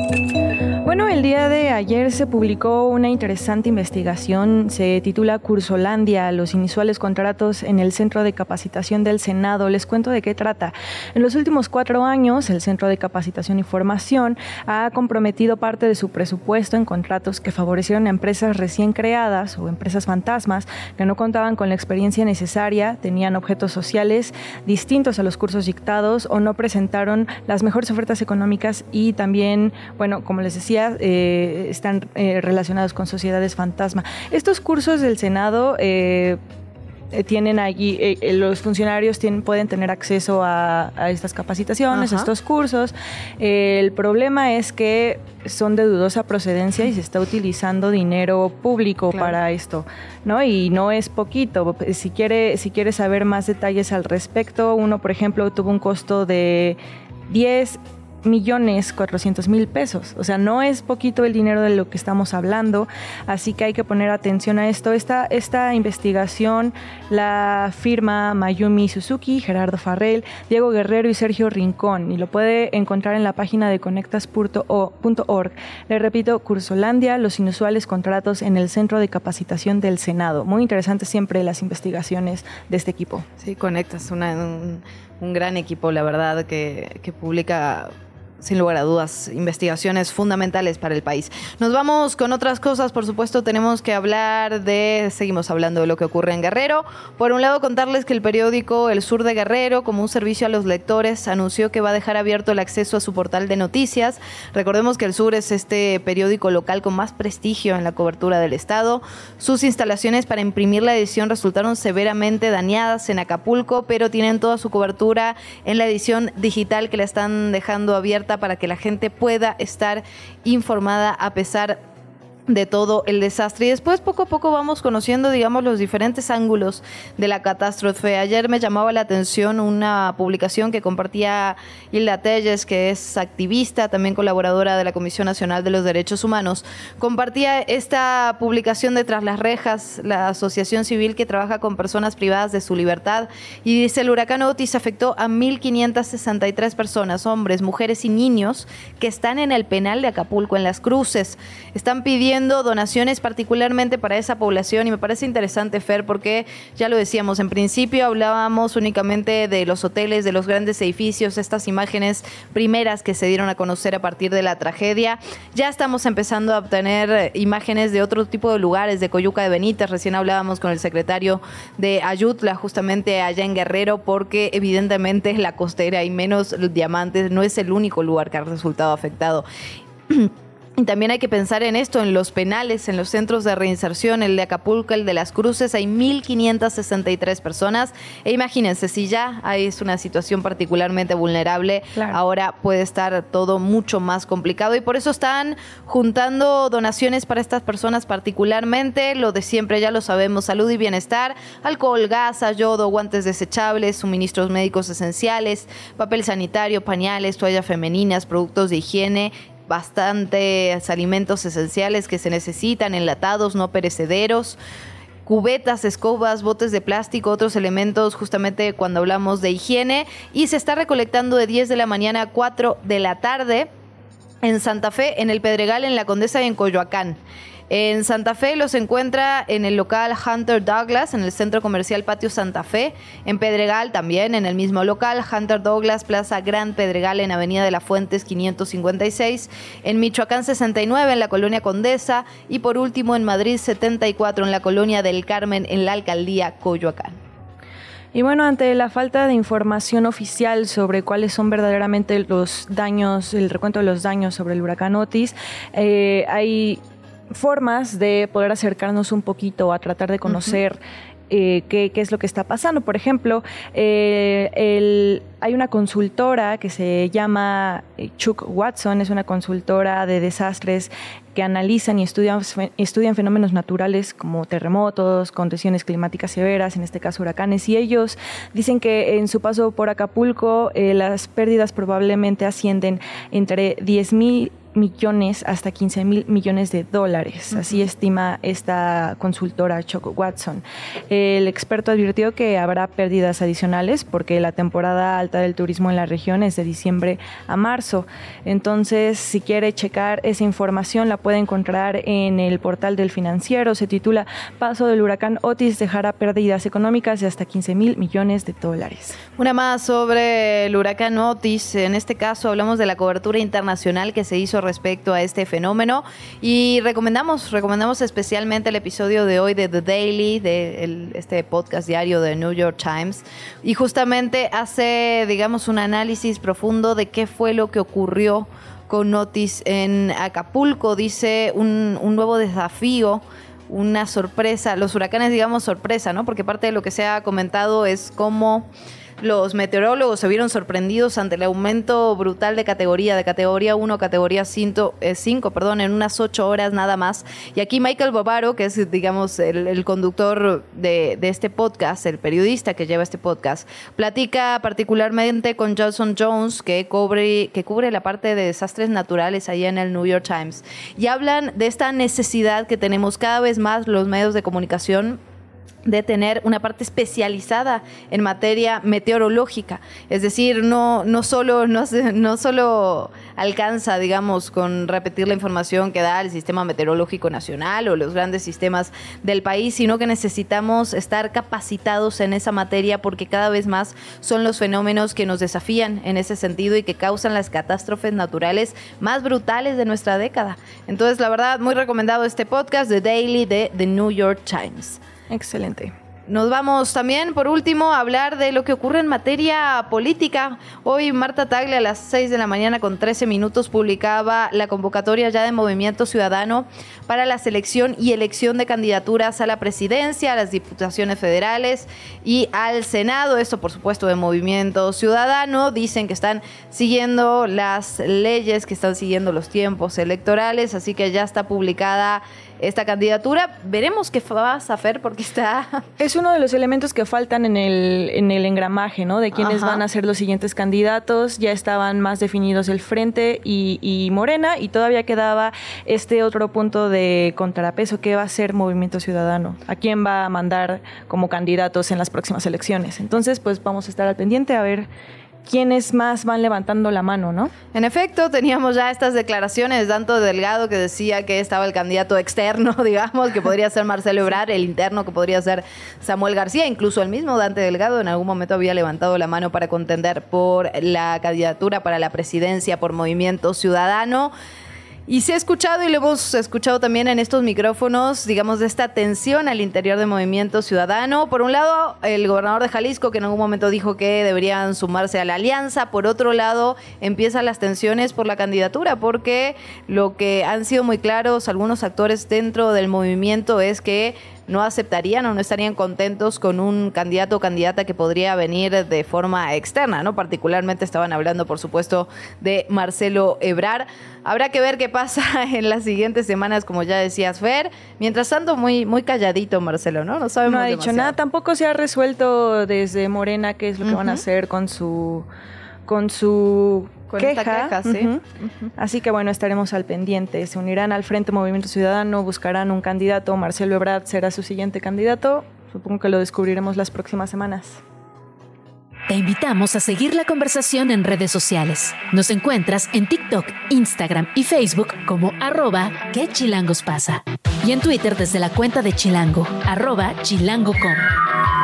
Bueno, el día de ayer se publicó una interesante investigación, se titula Cursolandia, los inusuales contratos en el Centro de Capacitación del Senado. Les cuento de qué trata. En los últimos cuatro años, el Centro de Capacitación y Formación ha comprometido parte de su presupuesto en contratos que favorecieron a empresas recién creadas o empresas fantasmas que no contaban con la experiencia necesaria, tenían objetos sociales distintos a los cursos dictados o no presentaron las mejores ofertas económicas y también, bueno, como les decía, eh, están eh, relacionados con sociedades fantasma. Estos cursos del Senado eh, tienen allí, eh, eh, los funcionarios tienen, pueden tener acceso a, a estas capacitaciones, a estos cursos. el problema es que son de dudosa procedencia y se está utilizando dinero público Claro. para esto, ¿no? Y no es poquito. Si quiere, si quiere saber más detalles al respecto, uno, por ejemplo, tuvo un costo de 10 millones 400 mil pesos. O sea, no es poquito el dinero de lo que estamos hablando, así que hay que poner atención a esto. Esta, esta investigación la firma Mayumi Suzuki, Gerardo Farrell, Diego Guerrero y Sergio Rincón y lo puede encontrar en la página de conectas.org. Le repito, Cursolandia, los inusuales contratos en el Centro de Capacitación del Senado. Muy interesantes siempre las investigaciones de este equipo. Sí, Conectas, una- un, un gran equipo, la verdad, que, que publica sin lugar a dudas, investigaciones fundamentales para el país. Nos vamos con otras cosas, por supuesto, tenemos que hablar de, seguimos hablando de lo que ocurre en Guerrero. Por un lado, contarles que el periódico El Sur de Guerrero, como un servicio a los lectores, anunció que va a dejar abierto el acceso a su portal de noticias. Recordemos que El Sur es este periódico local con más prestigio en la cobertura del Estado. Sus instalaciones para imprimir la edición resultaron severamente dañadas en Acapulco, pero tienen toda su cobertura en la edición digital que la están dejando abierta para que la gente pueda estar informada a pesar de todo el desastre. Y después poco a poco vamos conociendo, digamos, los diferentes ángulos de la catástrofe. Ayer me llamaba la atención una publicación que compartía Hilda Telles, que es activista, también colaboradora de la Comisión Nacional de los Derechos Humanos. Compartía esta publicación de Tras las Rejas, la asociación civil que trabaja con personas privadas de su libertad. Y dice, el huracán Otis afectó a 1.563 personas, hombres, mujeres y niños, que están en el penal de Acapulco, en las cruces. Están pidiendo donaciones particularmente para esa población y me parece interesante, Fer, porque ya lo decíamos, en principio hablábamos únicamente de los hoteles, de los grandes edificios, estas imágenes primeras que se dieron a conocer a partir de la tragedia. Ya estamos empezando a obtener imágenes de otro tipo de lugares, de Coyuca de Benítez, recién hablábamos con el secretario de Ayutla, justamente allá en Guerrero, porque evidentemente la costera y menos diamantes no es el único lugar que ha resultado afectado. Y también hay que pensar en esto, en los penales, en los centros de reinserción, el de Acapulco, el de las Cruces, hay 1.563 personas. E imagínense, si ya es una situación particularmente vulnerable, ahora puede estar todo mucho más complicado. Y por eso están juntando donaciones para estas personas particularmente, lo de siempre, ya lo sabemos, salud y bienestar, alcohol, gas, yodo, guantes desechables, suministros médicos esenciales, papel sanitario, pañales, toallas femeninas, productos de higiene bastantes alimentos esenciales que se necesitan, enlatados, no perecederos cubetas, escobas, botes de plástico, otros elementos justamente cuando hablamos de higiene y se está recolectando de 10 de la mañana a 4 de la tarde en Santa Fe, en el Pedregal, en la Condesa y en Coyoacán. En Santa Fe los encuentra en el local Hunter Douglas, en el centro comercial Patio Santa Fe. En Pedregal también, en el mismo local, Hunter Douglas, Plaza Gran Pedregal, en Avenida de la Fuentes 556. En Michoacán 69, en la colonia Condesa. Y por último, en Madrid 74, en la colonia del Carmen, en la alcaldía Coyoacán. Y bueno, ante la falta de información oficial sobre cuáles son verdaderamente los daños, el recuento de los daños sobre el huracán Otis, eh, hay formas de poder acercarnos un poquito a tratar de conocer eh, qué, es lo que está pasando. Por ejemplo, eh, hay una consultora que se llama eh, Chuck Watson, es una consultora de desastres que analizan y estudian, estudian fenómenos naturales como terremotos, condiciones climáticas severas, en este caso huracanes, y ellos dicen que en su paso por Acapulco las pérdidas probablemente ascienden entre 10 mil millones hasta 15 mil millones de dólares. Así estima esta consultora Choco Watson. El experto advirtió que habrá pérdidas adicionales porque la temporada alta del turismo en la región es de diciembre a marzo. Entonces, si quiere checar esa información, la puede encontrar en el portal del financiero. Se titula Paso del huracán Otis dejará pérdidas económicas de hasta 15 mil millones de dólares. Una más sobre el huracán Otis. En este caso hablamos de la cobertura internacional que se hizo respecto a este fenómeno. Y recomendamos, recomendamos especialmente el episodio de hoy de The Daily, de este podcast diario de New York Times. Y justamente hace, digamos, un análisis profundo de qué fue lo que ocurrió con Otis en Acapulco, dice un, un nuevo desafío una sorpresa, los huracanes digamos sorpresa, ¿no? Porque parte de lo que se ha comentado es cómo los meteorólogos se vieron sorprendidos ante el aumento brutal de categoría, de categoría 1 a categoría 5, eh, perdón, en unas 8 horas nada más. Y aquí Michael Bobaro, que es, digamos, el, conductor de, este podcast, el periodista que lleva este podcast, platica particularmente con Johnson Jones, que cubre, que cubre la parte de desastres naturales allá en el New York Times. Y hablan de esta necesidad que tenemos cada vez más los medios de comunicación de tener una parte especializada en materia meteorológica. Es decir, no, no, solo, no, no solo alcanza, digamos, con repetir la información que da el Sistema Meteorológico Nacional o los grandes sistemas del país, sino que necesitamos estar capacitados en esa materia porque cada vez más son los fenómenos que nos desafían en ese sentido y que causan las catástrofes naturales más brutales de nuestra década. Entonces, la verdad, muy recomendado este podcast, The Daily de The New York Times. Excelente. Nos vamos también, por último, a hablar de lo que ocurre en materia política. Hoy Marta Tagle a las 6 de la mañana con 13 minutos publicaba la convocatoria ya de Movimiento Ciudadano para la selección y elección de candidaturas a la presidencia, a las diputaciones federales y al Senado. Esto, por supuesto, de Movimiento Ciudadano. Dicen que están siguiendo las leyes, que están siguiendo los tiempos electorales, así que ya está publicada esta candidatura. Veremos qué va a hacer porque está... Es uno de los elementos que faltan en el, en el engramaje, ¿no? De quiénes van a ser los siguientes candidatos. Ya estaban más definidos el Frente y, y, Morena y todavía quedaba este otro punto de contrapeso que va a ser Movimiento Ciudadano. ¿A quién va a mandar como candidatos en las próximas elecciones? Entonces, pues vamos a estar al pendiente a ver quiénes más van levantando la mano, ¿no? En efecto, teníamos ya estas declaraciones, tanto Delgado que decía que estaba el candidato externo, digamos, que podría ser Marcelo Ebrard, el interno que podría ser Samuel García, incluso el mismo Dante Delgado en algún momento había levantado la mano para contender por la candidatura para la presidencia por Movimiento Ciudadano. Y se ha escuchado y lo hemos escuchado también en estos micrófonos, digamos, de esta tensión al interior del movimiento ciudadano. Por un lado, el gobernador de Jalisco, que en algún momento dijo que deberían sumarse a la alianza. Por otro lado, empiezan las tensiones por la candidatura, porque lo que han sido muy claros algunos actores dentro del movimiento es que no aceptarían o no estarían contentos con un candidato o candidata que podría venir de forma externa, ¿no? Particularmente estaban hablando, por supuesto, de Marcelo Ebrar. Habrá que ver qué pasa en las siguientes semanas, como ya decías, Fer. Mientras tanto, muy, muy calladito Marcelo, ¿no? No sabemos No ha dicho nada, tampoco se ha resuelto desde Morena qué es lo que van a hacer con su con su queja. Así que bueno, estaremos al pendiente. Se unirán al Frente Movimiento Ciudadano, buscarán un candidato. Marcelo Ebrard será su siguiente candidato. Supongo que lo descubriremos las próximas semanas. Te invitamos a seguir la conversación en redes sociales. Nos encuentras en TikTok, Instagram y Facebook como arroba que chilangos pasa. Y en Twitter desde la cuenta de Chilango, arroba chilango.com.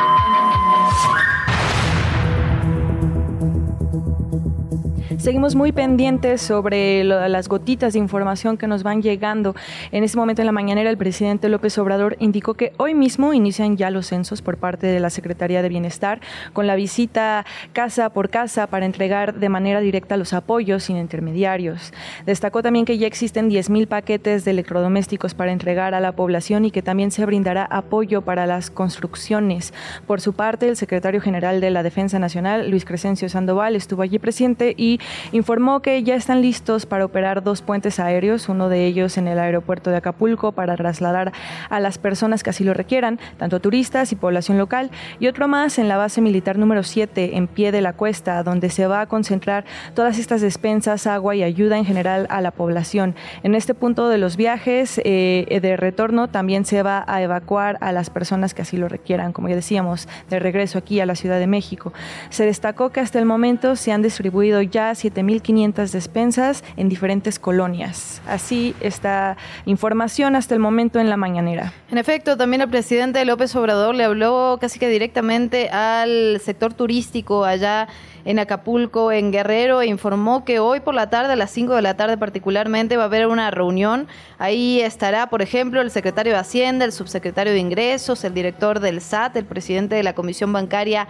Seguimos muy pendientes sobre las gotitas de información que nos van llegando. En este momento en la mañanera el presidente López Obrador indicó que hoy mismo inician ya los censos por parte de la Secretaría de Bienestar con la visita casa por casa para entregar de manera directa los apoyos sin intermediarios. Destacó también que ya existen 10.000 paquetes de electrodomésticos para entregar a la población y que también se brindará apoyo para las construcciones. Por su parte, el secretario general de la Defensa Nacional, Luis Crescencio Sandoval, estuvo allí presente y informó que ya están listos para operar dos puentes aéreos, uno de ellos en el aeropuerto de Acapulco para trasladar a las personas que así lo requieran, tanto turistas y población local, y otro más en la base militar número 7 en pie de la cuesta, donde se va a concentrar todas estas despensas, agua y ayuda en general a la población. En este punto de los viajes eh, de retorno también se va a evacuar a las personas que así lo requieran, como ya decíamos, de regreso aquí a la Ciudad de México. Se destacó que hasta el momento se han distribuido ya 7.500 despensas en diferentes colonias. Así está información hasta el momento en la mañanera. En efecto, también el presidente López Obrador le habló casi que directamente al sector turístico allá en Acapulco, en Guerrero, e informó que hoy por la tarde, a las 5 de la tarde particularmente, va a haber una reunión. Ahí estará, por ejemplo, el secretario de Hacienda, el subsecretario de Ingresos, el director del SAT, el presidente de la Comisión Bancaria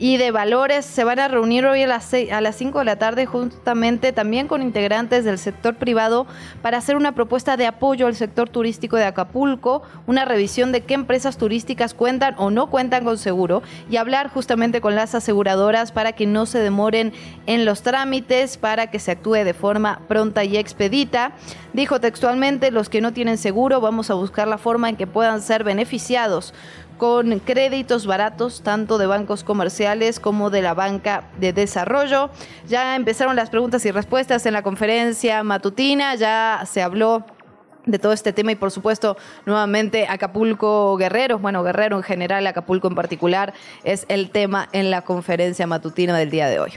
y de Valores se van a reunir hoy a las, a las 5 de la tarde justamente también con integrantes del sector privado para hacer una propuesta de apoyo al sector turístico de Acapulco, una revisión de qué empresas turísticas cuentan o no cuentan con seguro y hablar justamente con las aseguradoras para que no se demoren en los trámites, para que se actúe de forma pronta y expedita. Dijo textualmente, los que no tienen seguro vamos a buscar la forma en que puedan ser beneficiados con créditos baratos, tanto de bancos comerciales como de la banca de desarrollo. Ya empezaron las preguntas y respuestas en la conferencia matutina, ya se habló de todo este tema y por supuesto nuevamente Acapulco Guerrero, bueno Guerrero en general, Acapulco en particular, es el tema en la conferencia matutina del día de hoy.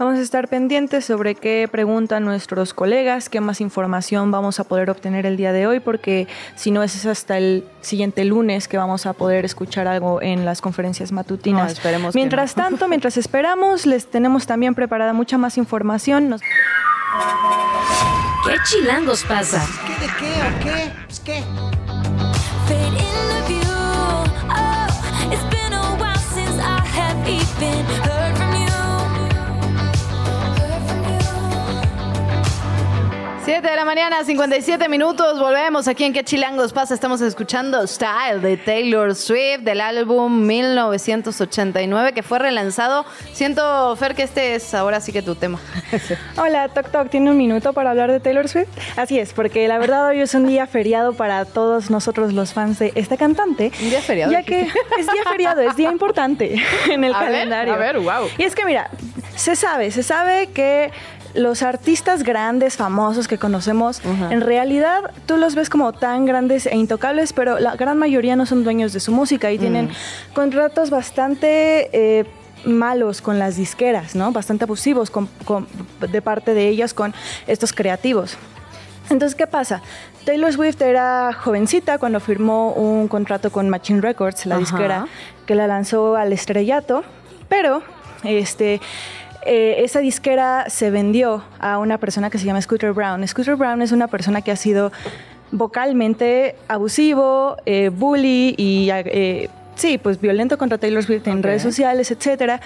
Vamos a estar pendientes sobre qué preguntan nuestros colegas, qué más información vamos a poder obtener el día de hoy, porque si no es hasta el siguiente lunes que vamos a poder escuchar algo en las conferencias matutinas. No, esperemos mientras que no. tanto, mientras esperamos, les tenemos también preparada mucha más información. Nos- ¿Qué chilangos pasa? ¿Qué de qué o qué? Pues qué. Fade in the view. Oh, it's been a while since I have even 7 de la mañana, 57 minutos. Volvemos aquí en ¿Qué Chilangos pasa? Estamos escuchando Style de Taylor Swift del álbum 1989 que fue relanzado. Siento, Fer, que este es ahora sí que tu tema. Hola, Tok Tok, ¿tiene un minuto para hablar de Taylor Swift? Así es, porque la verdad hoy es un día feriado para todos nosotros los fans de esta cantante. ¿Un día feriado? Ya que es día feriado, es día importante en el A ver, calendario. a ver, wow. Y es que mira, se sabe, se sabe que los artistas grandes, famosos que conocemos, en realidad tú los ves como tan grandes e intocables, pero la gran mayoría no son dueños de su música y tienen contratos bastante... eh, malos con las disqueras, ¿no? Bastante abusivos con- con- de parte de ellas con estos creativos. Entonces, ¿qué pasa? Taylor Swift era jovencita cuando firmó un contrato con Machine Records, la Ajá. disquera que la lanzó al estrellato, pero este, eh, esa disquera se vendió a una persona que se llama Scooter Brown. Scooter Brown es una persona que ha sido vocalmente abusivo, eh, bully y eh, sí, pues violento contra Taylor Swift en redes sociales, etcétera.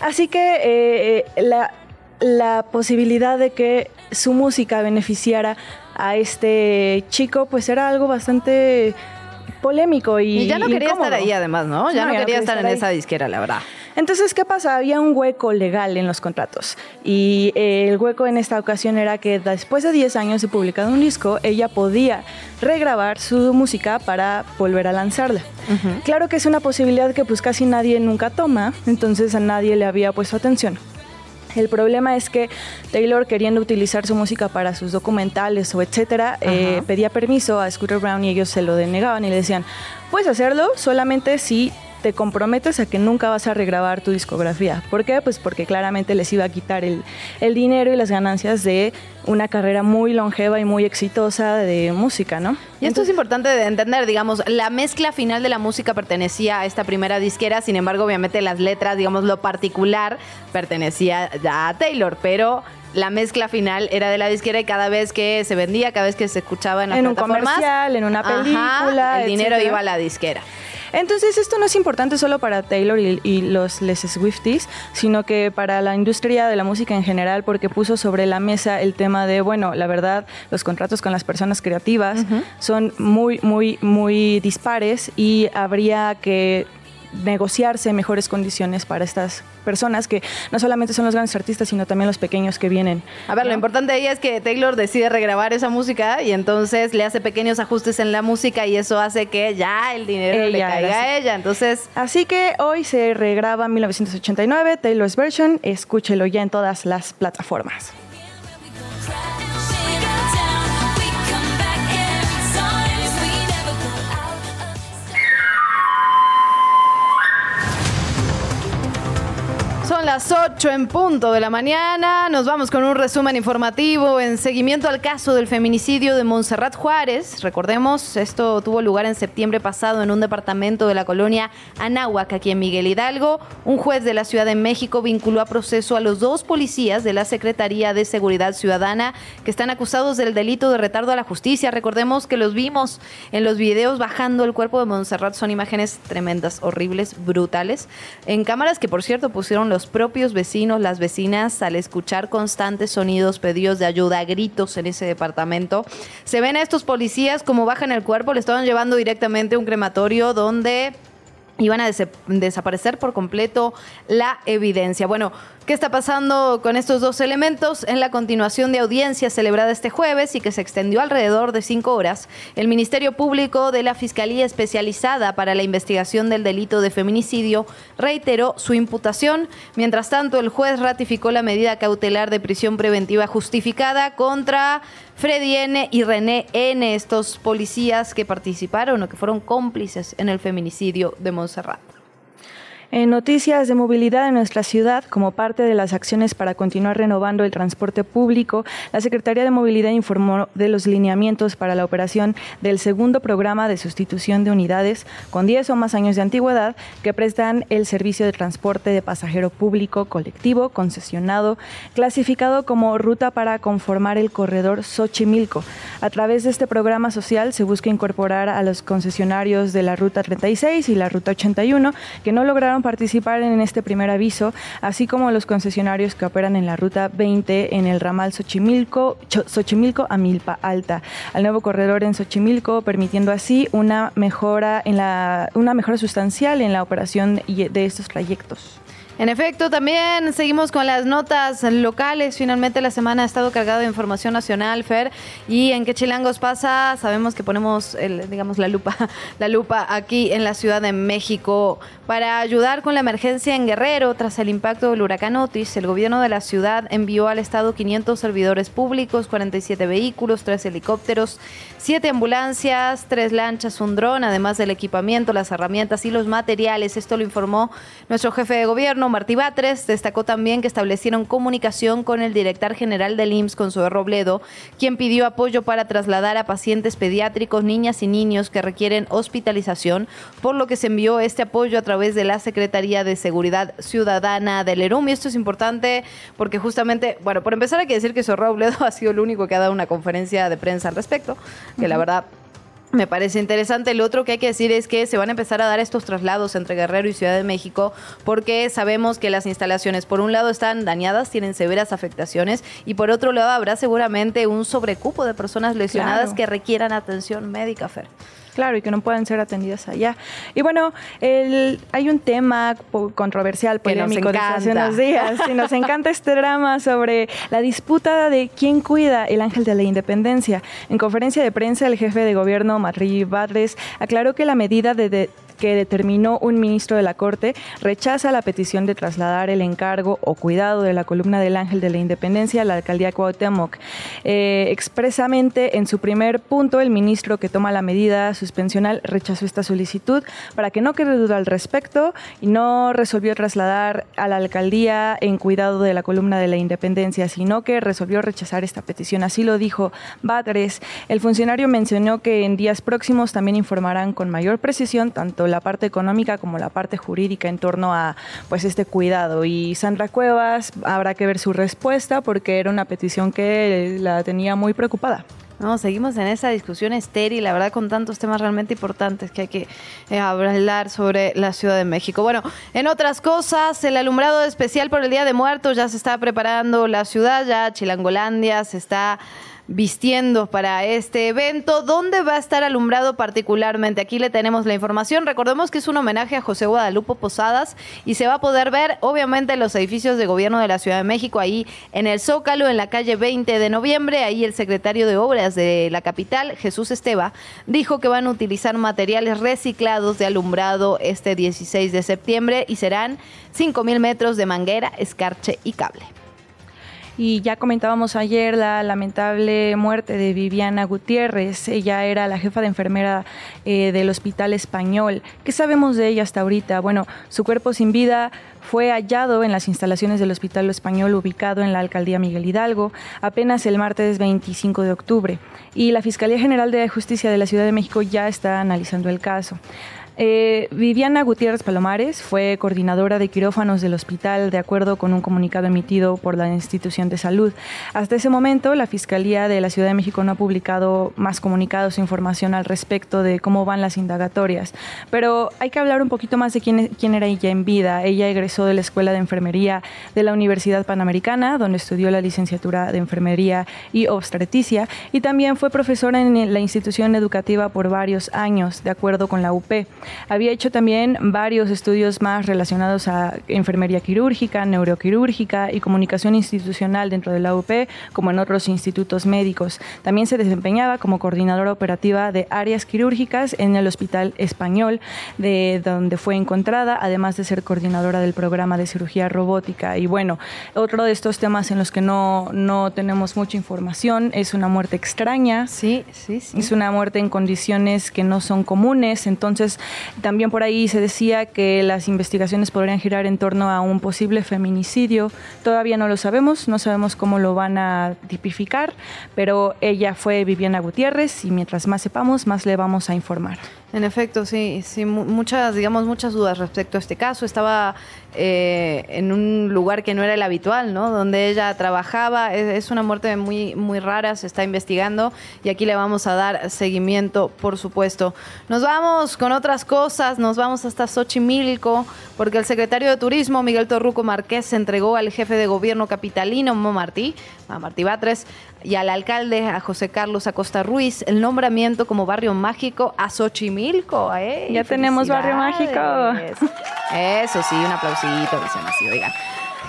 Así que la, la posibilidad de que su música beneficiara a este chico, pues era algo bastante polémico y, Y ya no quería incómodo. estar ahí además, ¿no? Ya no, quería estar en ahí. esa disquera, la verdad. Entonces, ¿qué pasa? Había un hueco legal en los contratos. Y eh, el hueco en esta ocasión era que después de 10 años de publicado un disco, ella podía regrabar su música para volver a lanzarla. Claro que es una posibilidad que pues casi nadie nunca toma, entonces a nadie le había puesto atención. El problema es que Taylor, queriendo utilizar su música para sus documentales o etcétera, eh, pedía permiso a Scooter Brown y ellos se lo denegaban y le decían, puedes hacerlo solamente si te comprometes a que nunca vas a regrabar tu discografía. ¿Por qué? Pues porque claramente les iba a quitar el, el dinero y las ganancias de una carrera muy longeva y muy exitosa de música, ¿no? Y esto es importante de entender, digamos, la mezcla final de la música pertenecía a esta primera disquera, sin embargo, obviamente las letras, digamos, lo particular pertenecía ya a Taylor, pero la mezcla final era de la disquera y cada vez que se vendía, cada vez que se escuchaba en las En un comercial, en una ajá, película, el dinero iba a la disquera. Entonces esto no es importante solo para Taylor y, y los les Swifties, sino que para la industria de la música en general, porque puso sobre la mesa el tema de, bueno, la verdad, los contratos con las personas creativas son muy, muy, muy dispares y habría que negociarse mejores condiciones para estas personas que no solamente son los grandes artistas, sino también los pequeños que vienen. A ver, lo importante ahí es que Taylor decide regrabar esa música y entonces le hace pequeños ajustes en la música y eso hace que ya el dinero le caiga a ella. Entonces, Así que hoy se regraba 1989, Taylor's Version, escúchelo ya en todas las plataformas. Son las 8 en punto de la mañana. Nos vamos con un resumen informativo en seguimiento al caso del feminicidio de Montserrat Juárez. Recordemos, esto tuvo lugar en septiembre pasado en un departamento de la colonia Anáhuac, aquí en Miguel Hidalgo. Un juez de la Ciudad de México vinculó a proceso a los dos policías de la Secretaría de Seguridad Ciudadana que están acusados del delito de retardo a la justicia. Recordemos que los vimos en los videos bajando el cuerpo de Montserrat. Son imágenes tremendas, horribles, brutales. En cámaras que, por cierto, pusieron los propios vecinos, las vecinas, al escuchar constantes sonidos, pedidos de ayuda, gritos en ese departamento. Se ven a estos policías como bajan el cuerpo, le estaban llevando directamente a un crematorio donde iban a des- desaparecer por completo la evidencia. Bueno, ¿qué está pasando con estos dos elementos? En la continuación de audiencia celebrada este jueves y que se extendió alrededor de cinco horas, el Ministerio Público de la Fiscalía Especializada para la Investigación del Delito de Feminicidio reiteró su imputación. Mientras tanto, el juez ratificó la medida cautelar de prisión preventiva justificada contra Freddy N. y René N., estos policías que participaron o que fueron cómplices en el feminicidio de Montserrat. En noticias de movilidad en nuestra ciudad, como parte de las acciones para continuar renovando el transporte público, la Secretaría de Movilidad informó de los lineamientos para la operación del segundo programa de sustitución de unidades con 10 o más años de antigüedad que prestan el servicio de transporte de pasajero público colectivo concesionado, clasificado como ruta para conformar el corredor Xochimilco. A través de este programa social se busca incorporar a los concesionarios de la ruta 36 y la ruta 81 que no lograron participar en este primer aviso, así como los concesionarios que operan en la ruta 20 en el ramal Xochimilco, Xochimilco a Milpa Alta, al nuevo corredor en Xochimilco, permitiendo así una mejora en la una mejora sustancial en la operación de estos trayectos. En efecto, también seguimos con las notas locales. Finalmente la semana ha estado cargada de información nacional, Fer. Y en qué chilangos pasa, sabemos que ponemos, digamos, la lupa, la lupa aquí en la Ciudad de México para ayudar con la emergencia en Guerrero tras el impacto del huracán Otis. El gobierno de la ciudad envió al estado 500 servidores públicos, 47 vehículos, 3 helicópteros, 7 ambulancias, 3 lanchas, un dron, además del equipamiento, las herramientas y los materiales. Esto lo informó nuestro jefe de gobierno, Martí Batres. Destacó también que establecieron comunicación con el director general del IMSS, Consuelo Robledo, quien pidió apoyo para trasladar a pacientes pediátricos, niñas y niños que requieren hospitalización, por lo que se envió este apoyo a través de la Secretaría de Seguridad Ciudadana del ERUM. Y esto es importante porque justamente, bueno, por empezar hay que decir que Zorro Robledo ha sido el único que ha dado una conferencia de prensa al respecto, que la Ujú. verdad me parece interesante. Lo otro que hay que decir es que se van a empezar a dar estos traslados entre Guerrero y Ciudad de México porque sabemos que las instalaciones por un lado están dañadas, tienen severas afectaciones y por otro lado habrá seguramente un sobrecupo de personas lesionadas Claro. que requieran atención médica, Fer. Claro, y que no puedan ser atendidas allá. Y bueno, el- hay un tema controversial, polémico desde hace unos días. Y nos encanta este drama sobre la disputa de quién cuida el ángel de la independencia. En conferencia de prensa, el jefe de gobierno, Matri Badres, aclaró que la medida de- de que determinó un ministro de la Corte rechaza la petición de trasladar el encargo o cuidado de la columna del Ángel de la Independencia a la alcaldía Cuauhtémoc. Eh, expresamente, en su primer punto, el ministro que toma la medida suspensional rechazó esta solicitud para que no quede duda al respecto y no resolvió trasladar a la alcaldía en cuidado de la columna de la Independencia, sino que resolvió rechazar esta petición. Así lo dijo Batres. El funcionario mencionó que en días próximos también informarán con mayor precisión tanto la parte económica como la parte jurídica en torno a pues este cuidado. Y Sandra Cuevas habrá que ver su respuesta porque era una petición que la tenía muy preocupada. No, seguimos en esa discusión estéril, la verdad, con tantos temas realmente importantes que hay que eh, hablar sobre la Ciudad de México. Bueno, en otras cosas, el alumbrado especial por el Día de Muertos ya se está preparando la ciudad, ya Chilangolandia se está vistiendo para este evento. ¿Dónde va a estar alumbrado particularmente? Aquí le tenemos la información. Recordemos que es un homenaje a José Guadalupe Posadas y se va a poder ver, obviamente, en los edificios de gobierno de la Ciudad de México, ahí en el Zócalo, en la calle 20 de noviembre. Ahí el secretario de Obras de la capital, Jesús Esteba, dijo que van a utilizar materiales reciclados de alumbrado este 16 de septiembre y serán 5.000 metros de manguera, escarche y cable. Y ya comentábamos ayer la lamentable muerte de Viviana Gutiérrez. Ella era la jefa de enfermera eh, del Hospital Español. ¿Qué sabemos de ella hasta ahorita? Bueno, su cuerpo sin vida fue hallado en las instalaciones del Hospital Español ubicado en la alcaldía Miguel Hidalgo apenas el martes 25 de octubre. Y la Fiscalía General de Justicia de la Ciudad de México ya está analizando el caso. Eh, Viviana Gutiérrez Palomares fue coordinadora de quirófanos del hospital de acuerdo con un comunicado emitido por la institución de salud. Hasta ese momento, la Fiscalía de la Ciudad de México no ha publicado más comunicados o información al respecto de cómo van las indagatorias. Pero hay que hablar un poquito más de quién, quién era ella en vida. Ella egresó de la Escuela de Enfermería de la Universidad Panamericana, donde estudió la licenciatura de Enfermería y Obstetricia, y también fue profesora en la institución educativa por varios años, de acuerdo con la UP. Había hecho también varios estudios más relacionados a enfermería quirúrgica, neuroquirúrgica y comunicación institucional dentro de la UP, como en otros institutos médicos. También se desempeñaba como coordinadora operativa de áreas quirúrgicas en el Hospital Español, de donde fue encontrada, además de ser coordinadora del programa de cirugía robótica. Y bueno, otro de estos temas en los que no, no tenemos mucha información es una muerte extraña. Sí, sí, sí. Es una muerte en condiciones que no son comunes. Entonces, también por ahí se decía que las investigaciones podrían girar en torno a un posible feminicidio. Todavía no lo sabemos, no sabemos cómo lo van a tipificar, pero ella fue Viviana Gutiérrez y mientras más sepamos, más le vamos a informar. En efecto, sí, sí, mu- muchas, digamos, muchas dudas respecto a este caso. Estaba eh, en un lugar que no era el habitual, ¿no? Donde ella trabajaba. Es, una muerte muy, muy rara, se está investigando y aquí le vamos a dar seguimiento, por supuesto. Nos vamos con otras cosas, nos vamos hasta Xochimilco, porque el secretario de Turismo, Miguel Torruco Márquez, entregó al jefe de gobierno capitalino, Martí, a Martí Batres, y al alcalde, a José Carlos Acosta Ruiz, el nombramiento como barrio mágico a Xochimilco. ¡Ey! Ya tenemos barrio felicidades! Eso sí, un aplausito, dicen así, oigan.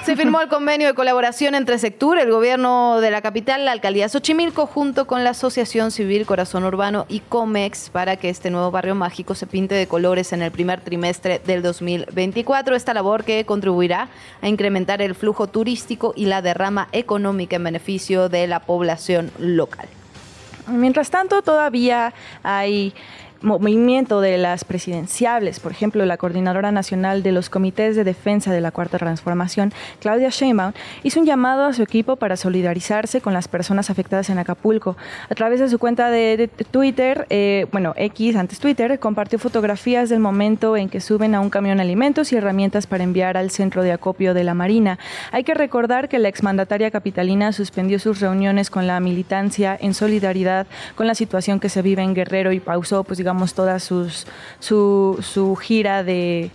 Se firmó el convenio de colaboración entre Sectur, el gobierno de la capital, la alcaldía Xochimilco, junto con la Asociación Civil Corazón Urbano y COMEX, para que este nuevo barrio mágico se pinte de colores en el primer trimestre del 2024. Esta labor que contribuirá a incrementar el flujo turístico y la derrama económica en beneficio de la población local. Mientras tanto, todavía hay movimiento de las presidenciables, por ejemplo, la coordinadora nacional de los comités de defensa de la Cuarta Transformación, Claudia Sheinbaum, hizo un llamado a su equipo para solidarizarse con las personas afectadas en Acapulco. A través de su cuenta de, Twitter, eh, bueno, X, antes Twitter, compartió fotografías del momento en que suben a un camión alimentos y herramientas para enviar al centro de acopio de la Marina. Hay que recordar que la exmandataria capitalina suspendió sus reuniones con la militancia en solidaridad con la situación que se vive en Guerrero y pausó, pues digamos, toda sus, su, su gira de,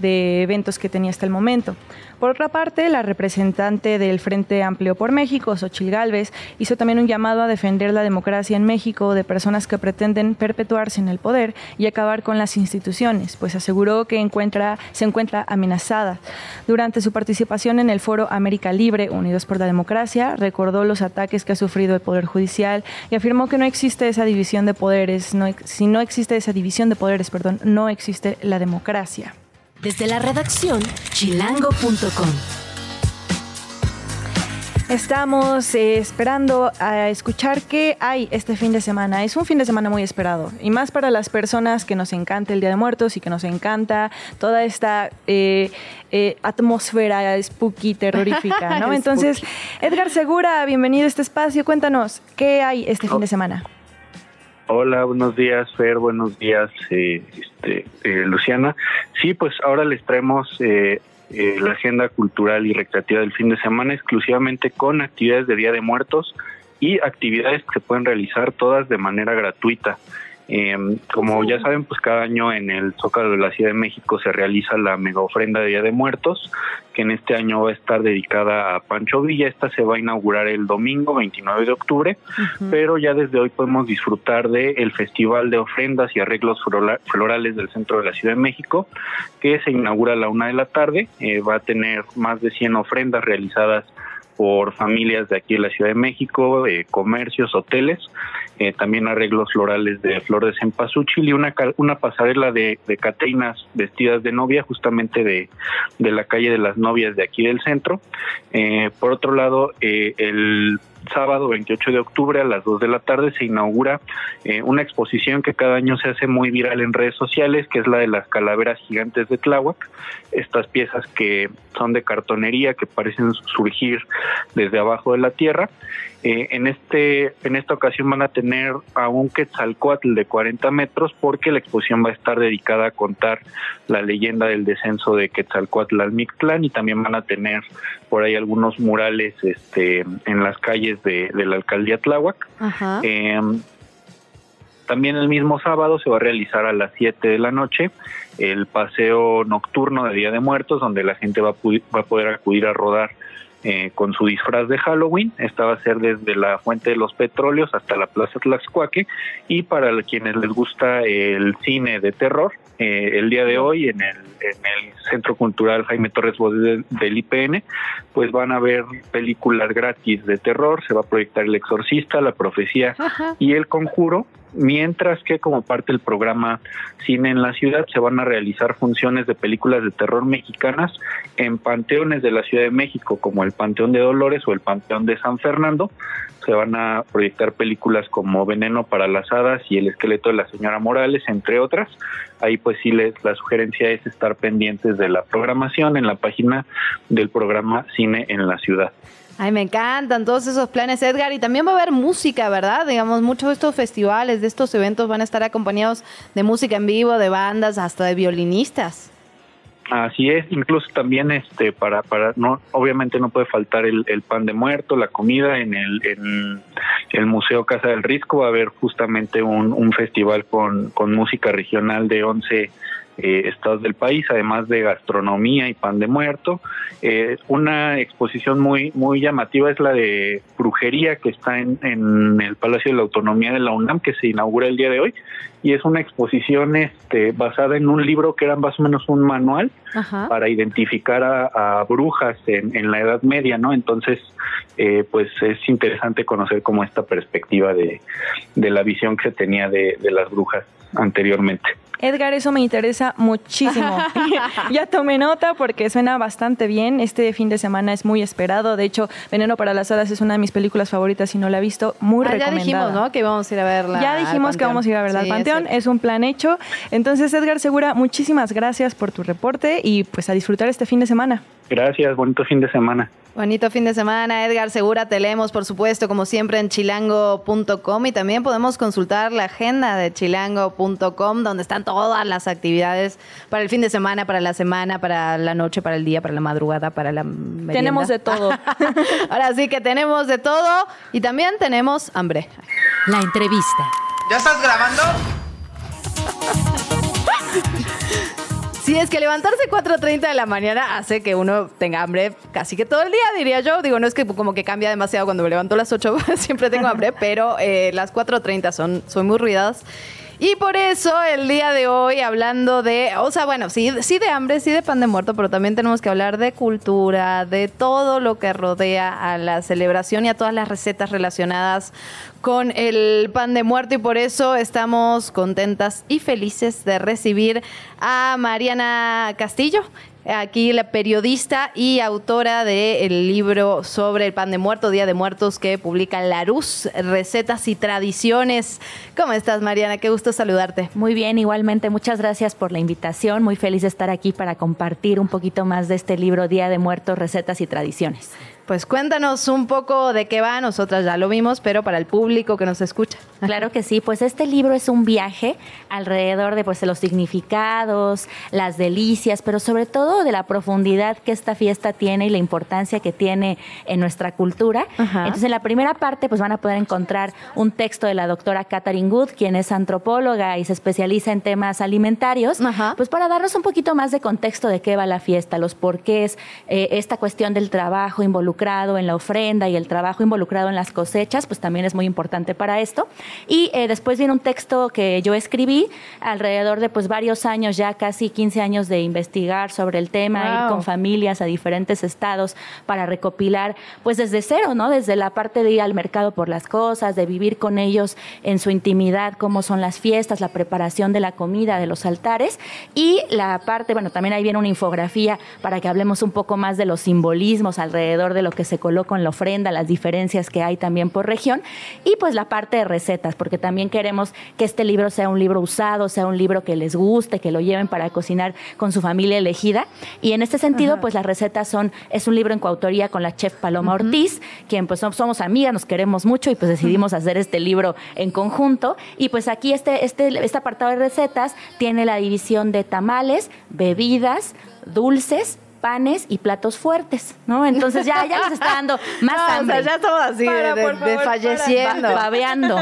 de eventos que tenía hasta el momento. Por otra parte, la representante del Frente Amplio por México, Xochil Gálvez, hizo también un llamado a defender la democracia en México de personas que pretenden perpetuarse en el poder y acabar con las instituciones, pues aseguró que se encuentra amenazada. Durante su participación en el foro América Libre, Unidos por la Democracia, recordó los ataques que ha sufrido el Poder Judicial y afirmó que no existe esa división de poderes, si no existe esa división de poderes, perdón, no existe la democracia. Desde la redacción, chilango.com. Estamos eh, esperando a escuchar qué hay este fin de semana. Es un fin de semana muy esperado y más para las personas que nos encanta el Día de Muertos y que nos encanta toda esta eh, eh, atmósfera spooky, terrorífica, ¿no? Entonces, Edgar Segura, bienvenido a este espacio. Cuéntanos, ¿qué hay este fin de semana? Hola, buenos días, Fer, buenos días, eh, este, eh, Luciana. Sí, pues ahora les traemos eh, eh, la agenda cultural y recreativa del fin de semana exclusivamente con actividades de Día de Muertos y actividades que se pueden realizar todas de manera gratuita. Eh, como ya saben, pues cada año en el Zócalo de la Ciudad de México se realiza la mega ofrenda de Día de Muertos, que en este año va a estar dedicada a Pancho Villa. Esta se va a inaugurar el domingo 29 de octubre, pero ya desde hoy podemos disfrutar del el Festival de Ofrendas y Arreglos Flora- Florales del Centro de la Ciudad de México, que se inaugura a la una de la tarde. Eh, va a tener más de 100 ofrendas realizadas por familias de aquí de la Ciudad de México, eh, comercios, hoteles, eh, también arreglos florales de flor de cempasúchil y una, una pasarela de, de catrinas vestidas de novia justamente de, de la calle de las novias de aquí del centro. Eh, por otro lado, eh, el sábado 28 de octubre a las 2 de la tarde se inaugura eh, una exposición que cada año se hace muy viral en redes sociales, que es la de las calaveras gigantes de Tláhuac. Estas piezas que son de cartonería, que parecen surgir desde abajo de la tierra. Eh, en este en esta ocasión van a tener a un Quetzalcoatl de 40 metros porque la exposición va a estar dedicada a contar la leyenda del descenso de Quetzalcoatl al Mictlán y también van a tener por ahí algunos murales este en las calles de, de la alcaldía Tláhuac. Ajá. Eh, también el mismo sábado se va a realizar a las 7 de la noche el paseo nocturno de Día de Muertos, donde la gente va a, pu- va a poder acudir a rodar eh, con su disfraz de Halloween. Esta va a ser desde la Fuente de los Petróleos hasta la Plaza Tlaxcuaque. Y para quienes les gusta el cine de terror, eh, el día de hoy en el, en el Centro Cultural Jaime Torres Bodet del IPN, pues van a ver películas gratis de terror. Se va a proyectar El Exorcista, La Profecía y El Conjuro mientras que como parte del programa Cine en la Ciudad se van a realizar funciones de películas de terror mexicanas en panteones de la Ciudad de México, como el Panteón de Dolores o el Panteón de San Fernando. Se van a proyectar películas como Veneno para las Hadas y El Esqueleto de la Señora Morales, entre otras. Ahí pues sí les, la sugerencia es estar pendientes de la programación en la página del programa Cine en la Ciudad. Ay, me encantan todos esos planes, Edgar. Y también va a haber música, ¿verdad? Digamos, muchos de estos festivales, de estos eventos van a estar acompañados de música en vivo, de bandas, hasta de violinistas. Así es, incluso también este para para no obviamente no puede faltar el, pan de muerto, la comida en el en el Museo Casa del Risco va a haber justamente un, un festival con, con música regional de 11 eh, estados del país, además de gastronomía y pan de muerto. Eh, una exposición muy muy llamativa es la de brujería que está en, en el Palacio de la Autonomía de la UNAM que se inaugura el día de hoy y es una exposición este, basada en un libro que era más o menos un manual para identificar a, a brujas en, en, la Edad Media, ¿no? Entonces, eh, pues es interesante conocer como esta perspectiva de, de la visión que se tenía de, de las brujas anteriormente. Edgar, eso me interesa muchísimo. ya tomé nota porque suena bastante bien. Este fin de semana es muy esperado. De hecho, Veneno para las Hadas es una de mis películas favoritas y no la he visto. Muy Ah, ya recomendada. dijimos, ¿no? Que íbamos a ir a verla. Ya dijimos que vamos a ir a verla Sí, al Panteón. es Es un plan hecho. Entonces, Edgar Segura, muchísimas gracias por tu reporte y pues a disfrutar este fin de semana. Gracias, bonito fin de semana. Bonito fin de semana, Edgar Segura, te leemos por supuesto como siempre en chilango.com y también podemos consultar la agenda de chilango.com donde están todas las actividades para el fin de semana, para la semana, para la noche, para el día, para la madrugada, para la merienda. Tenemos de todo. Ahora sí que tenemos de todo y también tenemos hambre. La entrevista. ¿Ya estás grabando? Sí, es que levantarse 4.30 de la mañana hace que uno tenga hambre casi que todo el día, diría yo. Digo, no es que como que cambia demasiado cuando me levanto a las 8, siempre tengo hambre, pero eh, las 4.30 son, son muy ruidas. Y por eso el día de hoy hablando de, o sea, bueno, sí, sí de hambre, sí de pan de muerto, pero también tenemos que hablar de cultura, de todo lo que rodea a la celebración y a todas las recetas relacionadas con el pan de muerto y por eso estamos contentas y felices de recibir a Mariana Castillo. Aquí la periodista y autora del libro sobre el pan de muerto, Día de Muertos, que publica Larus, Recetas y Tradiciones. ¿Cómo estás, Mariana? Qué gusto saludarte. Muy bien, igualmente. Muchas gracias por la invitación. Muy feliz de estar aquí para compartir un poquito más de este libro Día de Muertos, Recetas y Tradiciones. Pues cuéntanos un poco de qué va. Nosotras ya lo vimos, pero para el público que nos escucha. Claro que sí, pues este libro es un viaje alrededor de, pues, de los significados, las delicias, pero sobre todo de la profundidad que esta fiesta tiene y la importancia que tiene en nuestra cultura. Ajá. Entonces, en la primera parte, pues van a poder encontrar un texto de la doctora Catherine Good, quien es antropóloga y se especializa en temas alimentarios, pues para darnos un poquito más de contexto de qué va la fiesta, los porqués, eh, esta cuestión del trabajo involucrado en la ofrenda y el trabajo involucrado en las cosechas, pues también es muy importante para esto. Y eh, después viene un texto que yo escribí alrededor de pues varios años, ya casi 15 años de investigar sobre el tema, ir Wow. con familias a diferentes estados para recopilar pues desde cero, ¿no? Desde la parte de ir al mercado por las cosas, de vivir con ellos en su intimidad, cómo son las fiestas, la preparación de la comida, de los altares y la parte, bueno, también ahí viene una infografía para que hablemos un poco más de los simbolismos alrededor de lo que se coloca en la ofrenda, las diferencias que hay también por región y pues la parte de recetas, porque también queremos que este libro sea un libro usado, sea un libro que les guste, que lo lleven para cocinar con su familia elegida. Y en este sentido pues las recetas son, es un libro en coautoría con la chef Paloma Ortiz, quien pues som- somos amigas, nos queremos mucho y pues decidimos hacer este libro en conjunto. Y pues aquí este, este, este apartado de recetas tiene la división de tamales, bebidas, dulces panes y platos fuertes, ¿no? Entonces ya, ya nos está dando más No, o sea, ya estamos así Para, de, por de favor, falleciendo. para. Babeando.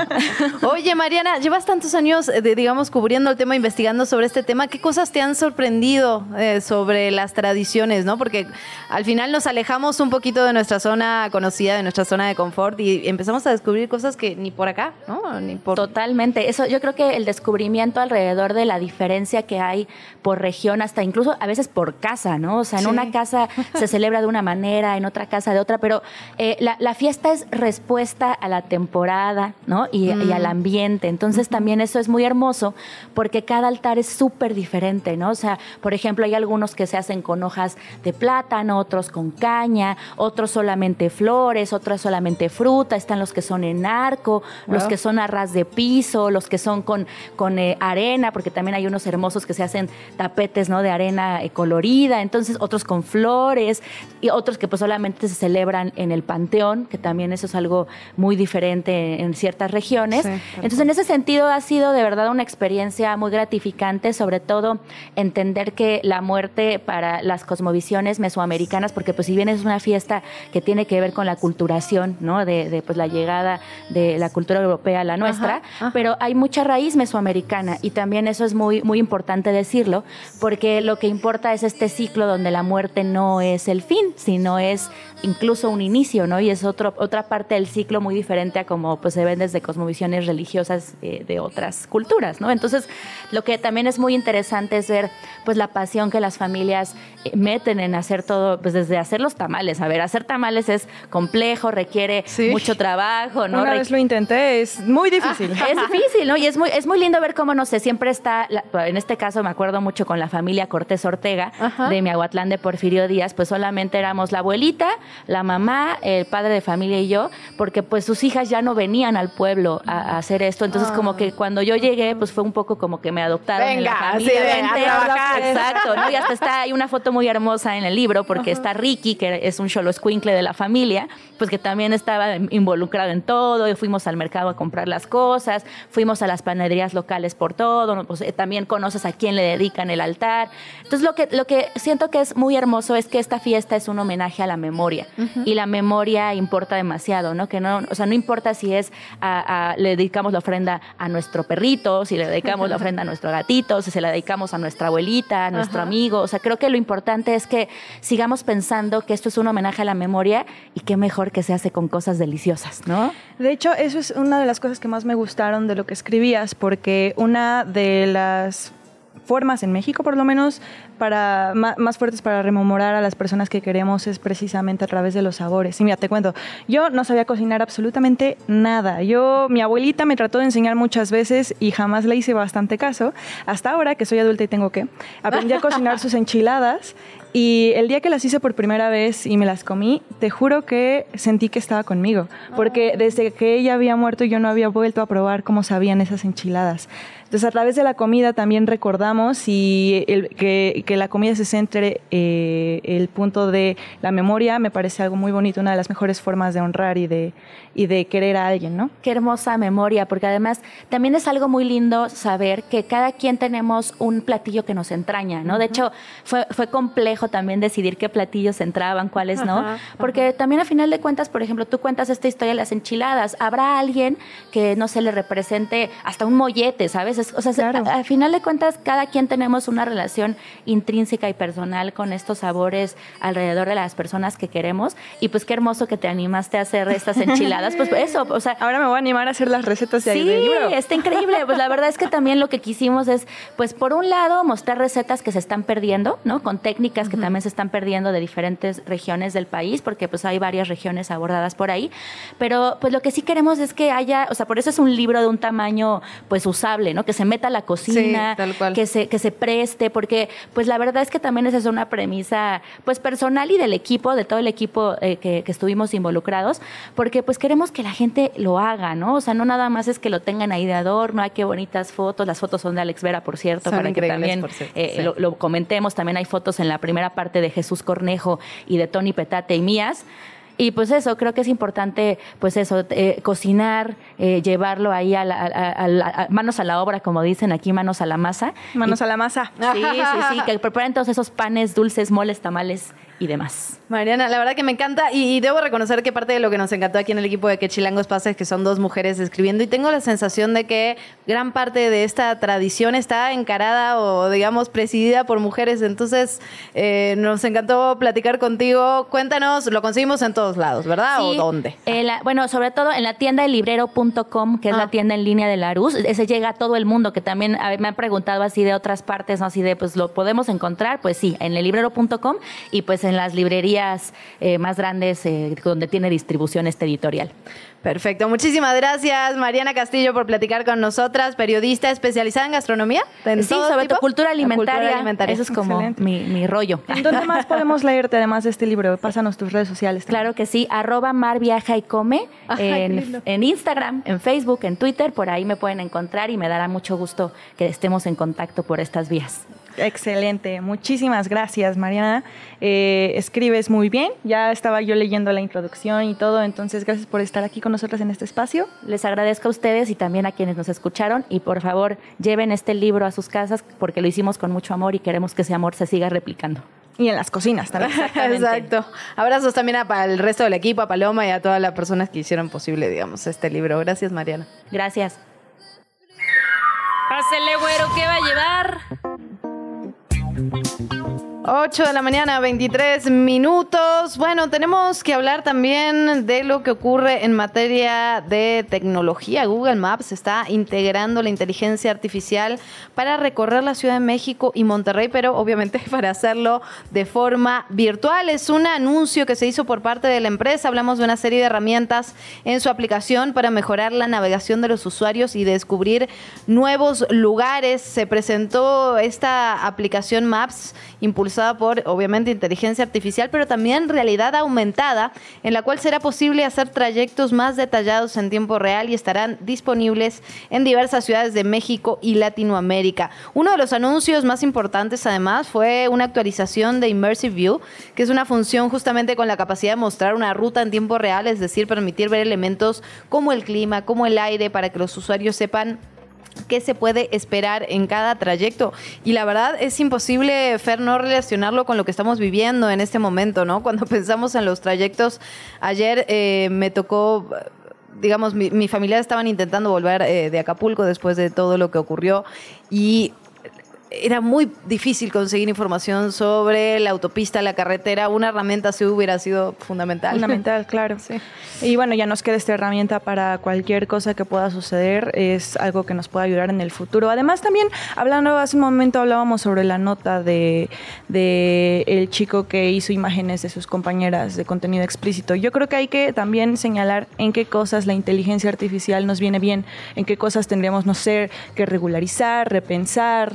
Oye, Mariana, llevas tantos años, eh, de, digamos, cubriendo el tema, investigando sobre este tema. ¿Qué cosas te han sorprendido eh, sobre las tradiciones, no? Porque al final nos alejamos un poquito de nuestra zona conocida, de nuestra zona de confort y empezamos a descubrir cosas que ni por acá, ¿no? Ni por... Totalmente. Eso, yo creo que el descubrimiento alrededor de la diferencia que hay por región, hasta incluso a veces por casa, ¿no? O sea, en. Una casa se celebra de una manera, en otra casa de otra, pero eh, la, la fiesta es respuesta a la temporada, ¿no? Y, Mm. y al ambiente. Entonces también eso es muy hermoso porque cada altar es súper diferente, ¿no? O sea, por ejemplo, hay algunos que se hacen con hojas de plátano, otros con caña, otros solamente flores, otros solamente fruta, están los que son en arco, los que son a ras de piso, los que son con, con eh, arena, porque también hay unos hermosos que se hacen tapetes, ¿no? De arena eh, colorida, entonces otros con flores y otros que pues solamente se celebran en el panteón, que también eso es algo muy diferente en ciertas regiones. Sí, entonces en ese sentido ha sido de verdad una experiencia muy gratificante, sobre todo entender que la muerte para las cosmovisiones mesoamericanas, porque pues si bien es una fiesta que tiene que ver con la culturación, ¿no? De, de, pues la llegada de la cultura europea a la nuestra, pero hay mucha raíz mesoamericana y también eso es muy, muy importante decirlo, porque lo que importa es este ciclo donde la muerte no es el fin, sino es incluso un inicio, ¿no? Y es otro, otra parte del ciclo muy diferente a como pues se ven desde cosmovisiones religiosas eh, de otras culturas, ¿no? Entonces, lo que también es muy interesante es ver pues la pasión que las familias eh, meten en hacer todo, pues desde hacer los tamales. A ver, hacer tamales es complejo, requiere mucho trabajo, ¿no? Una Requ- vez lo intenté, es muy difícil. es difícil, ¿no? Y es muy, es muy lindo ver cómo, no sé, siempre está, la- en este caso me acuerdo mucho con la familia Cortés Ortega de Miahuatlán de Porfirio Díaz, pues solamente éramos la abuelita, la mamá, el padre de familia y yo, porque pues sus hijas ya no venían al pueblo a, a hacer esto. Entonces como que cuando yo llegué, pues fue un poco como que me adoptaron en la Venga, familia. así de, a Vente, trabajar. Exacto, ¿no? Y hasta está, hay una foto muy hermosa en el libro, porque está Ricky, que es un cholo escuincle de la familia, pues que también estaba involucrado en todo, y fuimos al mercado a comprar las cosas, fuimos a las panaderías locales por todo, pues, eh, también conoces a quién le dedican el altar. Entonces lo que, lo que siento que es muy hermoso es que esta fiesta es un homenaje a la memoria, y la memoria importa demasiado, ¿no? Que no, o sea, no importa si es a, a- le dedicamos la ofrenda a nuestro perrito, si le dedicamos la ofrenda a nuestro gatito, si se la dedicamos a nuestra abuelita, a nuestro amigo. O sea, creo que lo importante es que sigamos pensando que esto es un homenaje a la memoria y qué mejor que se hace con cosas deliciosas, ¿no? De hecho, eso es una de las cosas que más me gustaron de lo que escribías, porque una de las formas en México, por lo menos, para más fuertes para rememorar a las personas que queremos es precisamente a través de los sabores. Y mira, te cuento, yo no sabía cocinar absolutamente nada. Yo, mi abuelita me trató de enseñar muchas veces y jamás le hice bastante caso. Hasta ahora que soy adulta y tengo que, aprendí a cocinar sus enchiladas y el día que las hice por primera vez y me las comí, te juro que sentí que estaba conmigo, porque desde que ella había muerto yo no había vuelto a probar cómo sabían esas enchiladas. Entonces a través de la comida también recordamos y el- que, que la comida se centre eh, el punto de la memoria me parece algo muy bonito, una de las mejores formas de honrar y de, y de querer a alguien, ¿no? Qué hermosa memoria, porque además también es algo muy lindo saber que cada quien tenemos un platillo que nos entraña, ¿no? De hecho, fue, fue complejo también decidir qué platillos entraban, cuáles no, Ajá, porque también a final de cuentas, por ejemplo, tú cuentas esta historia de las enchiladas, habrá alguien que no se le represente hasta un mollete, ¿sabes? O sea, a- al final de cuentas, cada quien tenemos una relación intrínseca y personal con estos sabores alrededor de las personas que queremos, y pues qué hermoso que te animaste a hacer estas enchiladas, pues eso, o sea... Ahora me voy a animar a hacer las recetas de ahí Sí, del libro. está increíble. Pues la verdad es que también lo que quisimos es, pues por un lado, mostrar recetas que se están perdiendo, ¿no? Con técnicas que también se están perdiendo de diferentes regiones del país, porque pues hay varias regiones abordadas por ahí. Pero pues lo que sí queremos es que haya, o sea, por eso es un libro de un tamaño pues usable, ¿no? Que se meta a la cocina, Sí, tal cual. que se, que se preste, porque pues la verdad es que también esa es una premisa pues personal y del equipo, de todo el equipo eh, que, que estuvimos involucrados, porque pues queremos que la gente lo haga, ¿no? O sea, no nada más es que lo tengan ahí de adorno, ay, qué bonitas fotos, las fotos son de Alex Vera, por cierto, Son para que también cierto, eh, sí. lo, lo comentemos, también hay fotos en la primera parte de Jesús Cornejo y de Tony Petate y mías. Y pues eso, creo que es importante, pues eso, eh, cocinar, eh, llevarlo ahí a, la- a- a manos a la obra, como dicen aquí, manos a la masa. Manos Y- a la masa. Sí, sí, sí, que preparen todos esos panes, dulces, moles, tamales y demás. Mariana, la verdad que me encanta y, y debo reconocer que parte de lo que nos encantó aquí en el equipo de Que Chilangos pasa es que son dos mujeres escribiendo y tengo la sensación de que gran parte de esta tradición está encarada o digamos presidida por mujeres, entonces eh, nos encantó platicar contigo. Cuéntanos, lo conseguimos en todos lados, ¿verdad? ¿O dónde? la- bueno, sobre todo en la tienda ellibrero.com, que es Ah. la tienda en línea de la Arús. Ese llega a todo el mundo, que también a ver, me han preguntado así de otras partes, ¿no? Así de, pues, ¿lo podemos encontrar? Pues sí, en ellibrero.com y pues en las librerías eh, más grandes eh, donde tiene distribución este editorial. Perfecto, muchísimas gracias Mariana Castillo por platicar con nosotras, periodista especializada en gastronomía. ¿En Sí, todo sobre tipo? todo cultura alimentaria. alimentaria. Eso es como mi, mi rollo. ¿En dónde más podemos leerte además de este libro? Pásanos tus redes sociales. también. Claro que sí, arroba Mar Viaja y Come Ay, en, en Instagram, en Facebook, en Twitter, por ahí me pueden encontrar y me dará mucho gusto que estemos en contacto por estas vías. Excelente, muchísimas gracias Mariana. Eh, escribes muy bien, ya estaba yo leyendo la introducción y todo, entonces gracias por estar aquí con nosotras en este espacio. Les agradezco a ustedes y también a quienes nos escucharon y por favor lleven este libro a sus casas porque lo hicimos con mucho amor y queremos que ese amor se siga replicando. Y en las cocinas también. Exacto. Abrazos también a para el resto del equipo, a Paloma y a todas las personas que hicieron posible, digamos, este libro. Gracias, Mariana. Gracias. Pásele, güero, ¿qué va a llevar? Thank you. 8 de la mañana, 23 minutos. Bueno, tenemos que hablar también de lo que ocurre en materia de tecnología. Google Maps está integrando la inteligencia artificial para recorrer la Ciudad de México y Monterrey, pero obviamente para hacerlo de forma virtual. Es un anuncio que se hizo por parte de la empresa. Hablamos de una serie de herramientas en su aplicación para mejorar la navegación de los usuarios y descubrir nuevos lugares. Se presentó esta aplicación Maps impulsada por, obviamente, inteligencia artificial, pero también realidad aumentada, en la cual será posible hacer trayectos más detallados en tiempo real y estarán disponibles en diversas ciudades de México y Latinoamérica. Uno de los anuncios más importantes, además, fue una actualización de Immersive View, que es una función justamente con la capacidad de mostrar una ruta en tiempo real, es decir, permitir ver elementos como el clima, como el aire, para que los usuarios sepan qué se puede esperar en cada trayecto. Y la verdad es imposible, Fer, no relacionarlo con lo que estamos viviendo en este momento, ¿no? Cuando pensamos en los trayectos, ayer eh, me tocó... Digamos, mi, mi familia estaban intentando volver eh, de Acapulco después de todo lo que ocurrió y era muy difícil conseguir información sobre la autopista, la carretera. Una herramienta sí hubiera sido fundamental. Fundamental, claro. Y bueno, ya nos queda esta herramienta para cualquier cosa que pueda suceder. Es algo que nos puede ayudar en el futuro. Además, también hablando, hace un momento hablábamos sobre la nota de, de el chico que hizo imágenes de sus compañeras de contenido explícito. Yo creo que hay que también señalar en qué cosas la inteligencia artificial nos viene bien, en qué cosas tendríamos, no sé, que regularizar, repensar.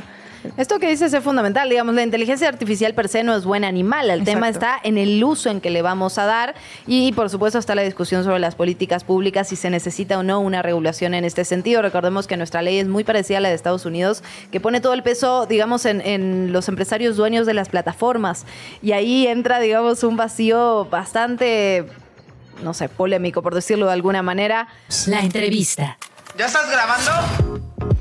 Esto que dices es fundamental, digamos, la inteligencia artificial per se no es buen animal, el tema está en el uso en que le vamos a dar y por supuesto está la discusión sobre las políticas públicas, si se necesita o no una regulación en este sentido. Recordemos que nuestra ley es muy parecida a la de Estados Unidos, que pone todo el peso, digamos, en, en los empresarios dueños de las plataformas y ahí entra, digamos, un vacío bastante, no sé, polémico, por decirlo de alguna manera. La entrevista. ¿Ya estás grabando?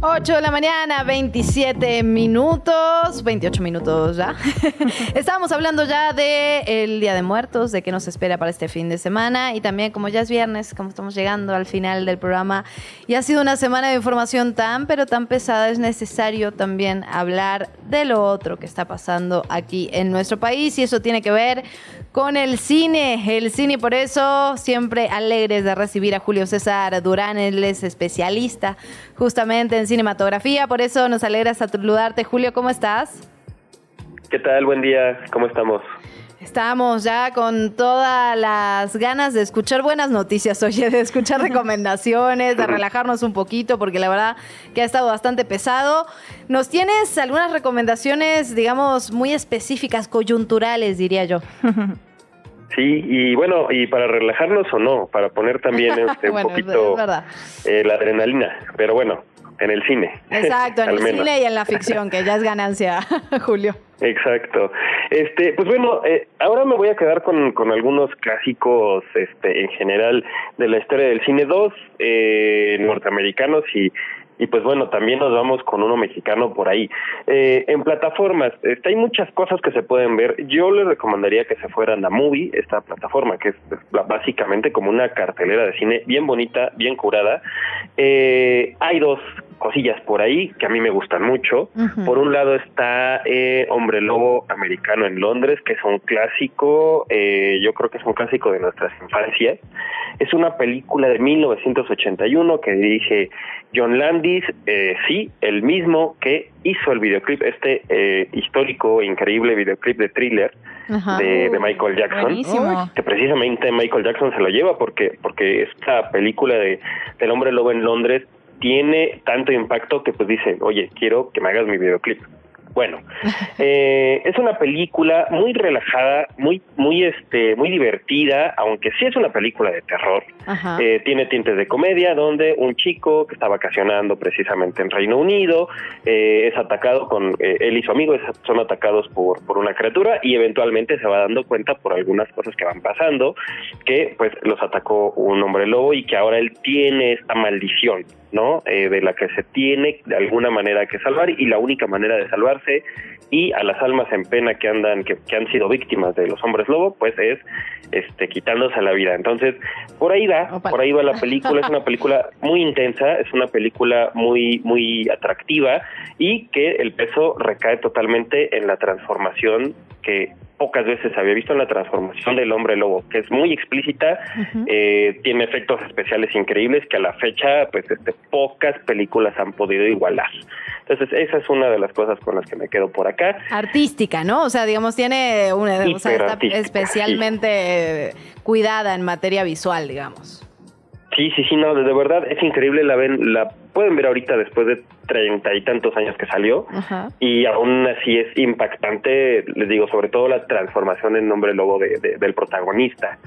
8 de la mañana, 27 minutos, 28 minutos ya. Estábamos hablando ya del Día de Muertos, de qué nos espera para este fin de semana y también como ya es viernes, como estamos llegando al final del programa y ha sido una semana de información tan pero tan pesada, es necesario también hablar de lo otro que está pasando aquí en nuestro país y eso tiene que ver con el cine. El cine, por eso, siempre alegres de recibir a Julio César Durán, él es especialista justamente en cinematografía, por eso nos alegra saludarte. Julio, ¿cómo estás? ¿Qué tal? Buen día, ¿cómo estamos? Estamos ya con todas las ganas de escuchar buenas noticias, oye, de escuchar recomendaciones, de relajarnos un poquito, porque la verdad que ha estado bastante pesado. ¿Nos tienes algunas recomendaciones, digamos, muy específicas, coyunturales, diría yo? Sí, y bueno, y para relajarnos o no, para poner también este, un Bueno, poquito eh, la adrenalina. Pero bueno, en el cine. Exacto, en el menos. cine y en la ficción, que ya es ganancia, Julio. Exacto. Este, pues bueno, eh, ahora me voy a quedar con, con algunos clásicos, este, en general de la historia del cine, dos eh, norteamericanos y y pues bueno, también nos vamos con uno mexicano por ahí. Eh, en plataformas, este, hay muchas cosas que se pueden ver. Yo les recomendaría que se fueran a Movie, esta plataforma, que es básicamente como una cartelera de cine bien bonita, bien curada. Eh, hay dos cosillas por ahí que a mí me gustan mucho. Por un lado está eh, Hombre Lobo Americano en Londres, que es un clásico, eh, yo creo que es un clásico de nuestras infancias. Es una película de 1981 que dirige John Landis, eh, sí, el mismo que hizo el videoclip, este eh, histórico, increíble videoclip de thriller de, de Michael Jackson, Buenísimo. que precisamente Michael Jackson se lo lleva porque porque esta película de del hombre lobo en Londres tiene tanto impacto que pues dice, oye, quiero que me hagas mi videoclip. Bueno, eh, es una película muy relajada, muy muy este muy divertida, aunque sí es una película de terror. Eh, tiene tintes de comedia donde un chico que está vacacionando precisamente en Reino Unido eh, es atacado con eh, él y su amigo es- son atacados por, por una criatura y eventualmente se va dando cuenta por algunas cosas que van pasando que pues los atacó un hombre lobo y que ahora él tiene esta maldición no Eh, de la que se tiene de alguna manera que salvar y la única manera de salvarse y a las almas en pena que andan que, que han sido víctimas de los hombres lobo pues es este quitándose la vida. Entonces por ahí va por ahí va la película. Es una película muy intensa es una película muy muy atractiva y que el peso recae totalmente en la transformación que pocas veces había visto en la transformación del hombre lobo, que es muy explícita, eh, tiene efectos especiales increíbles que a la fecha, pues, este, pocas películas han podido igualar. Entonces, esa es una de las cosas con las que me quedo por acá. Artística, ¿no? O sea, digamos, tiene una. O sea, está especialmente cuidada en materia visual, digamos. Sí, sí, sí, no, de de verdad es increíble, la ven, la pueden ver ahorita después de treinta y tantos años que salió Ajá. y aún así es impactante, les digo, sobre todo la transformación en nombre lobo de- de- del protagonista.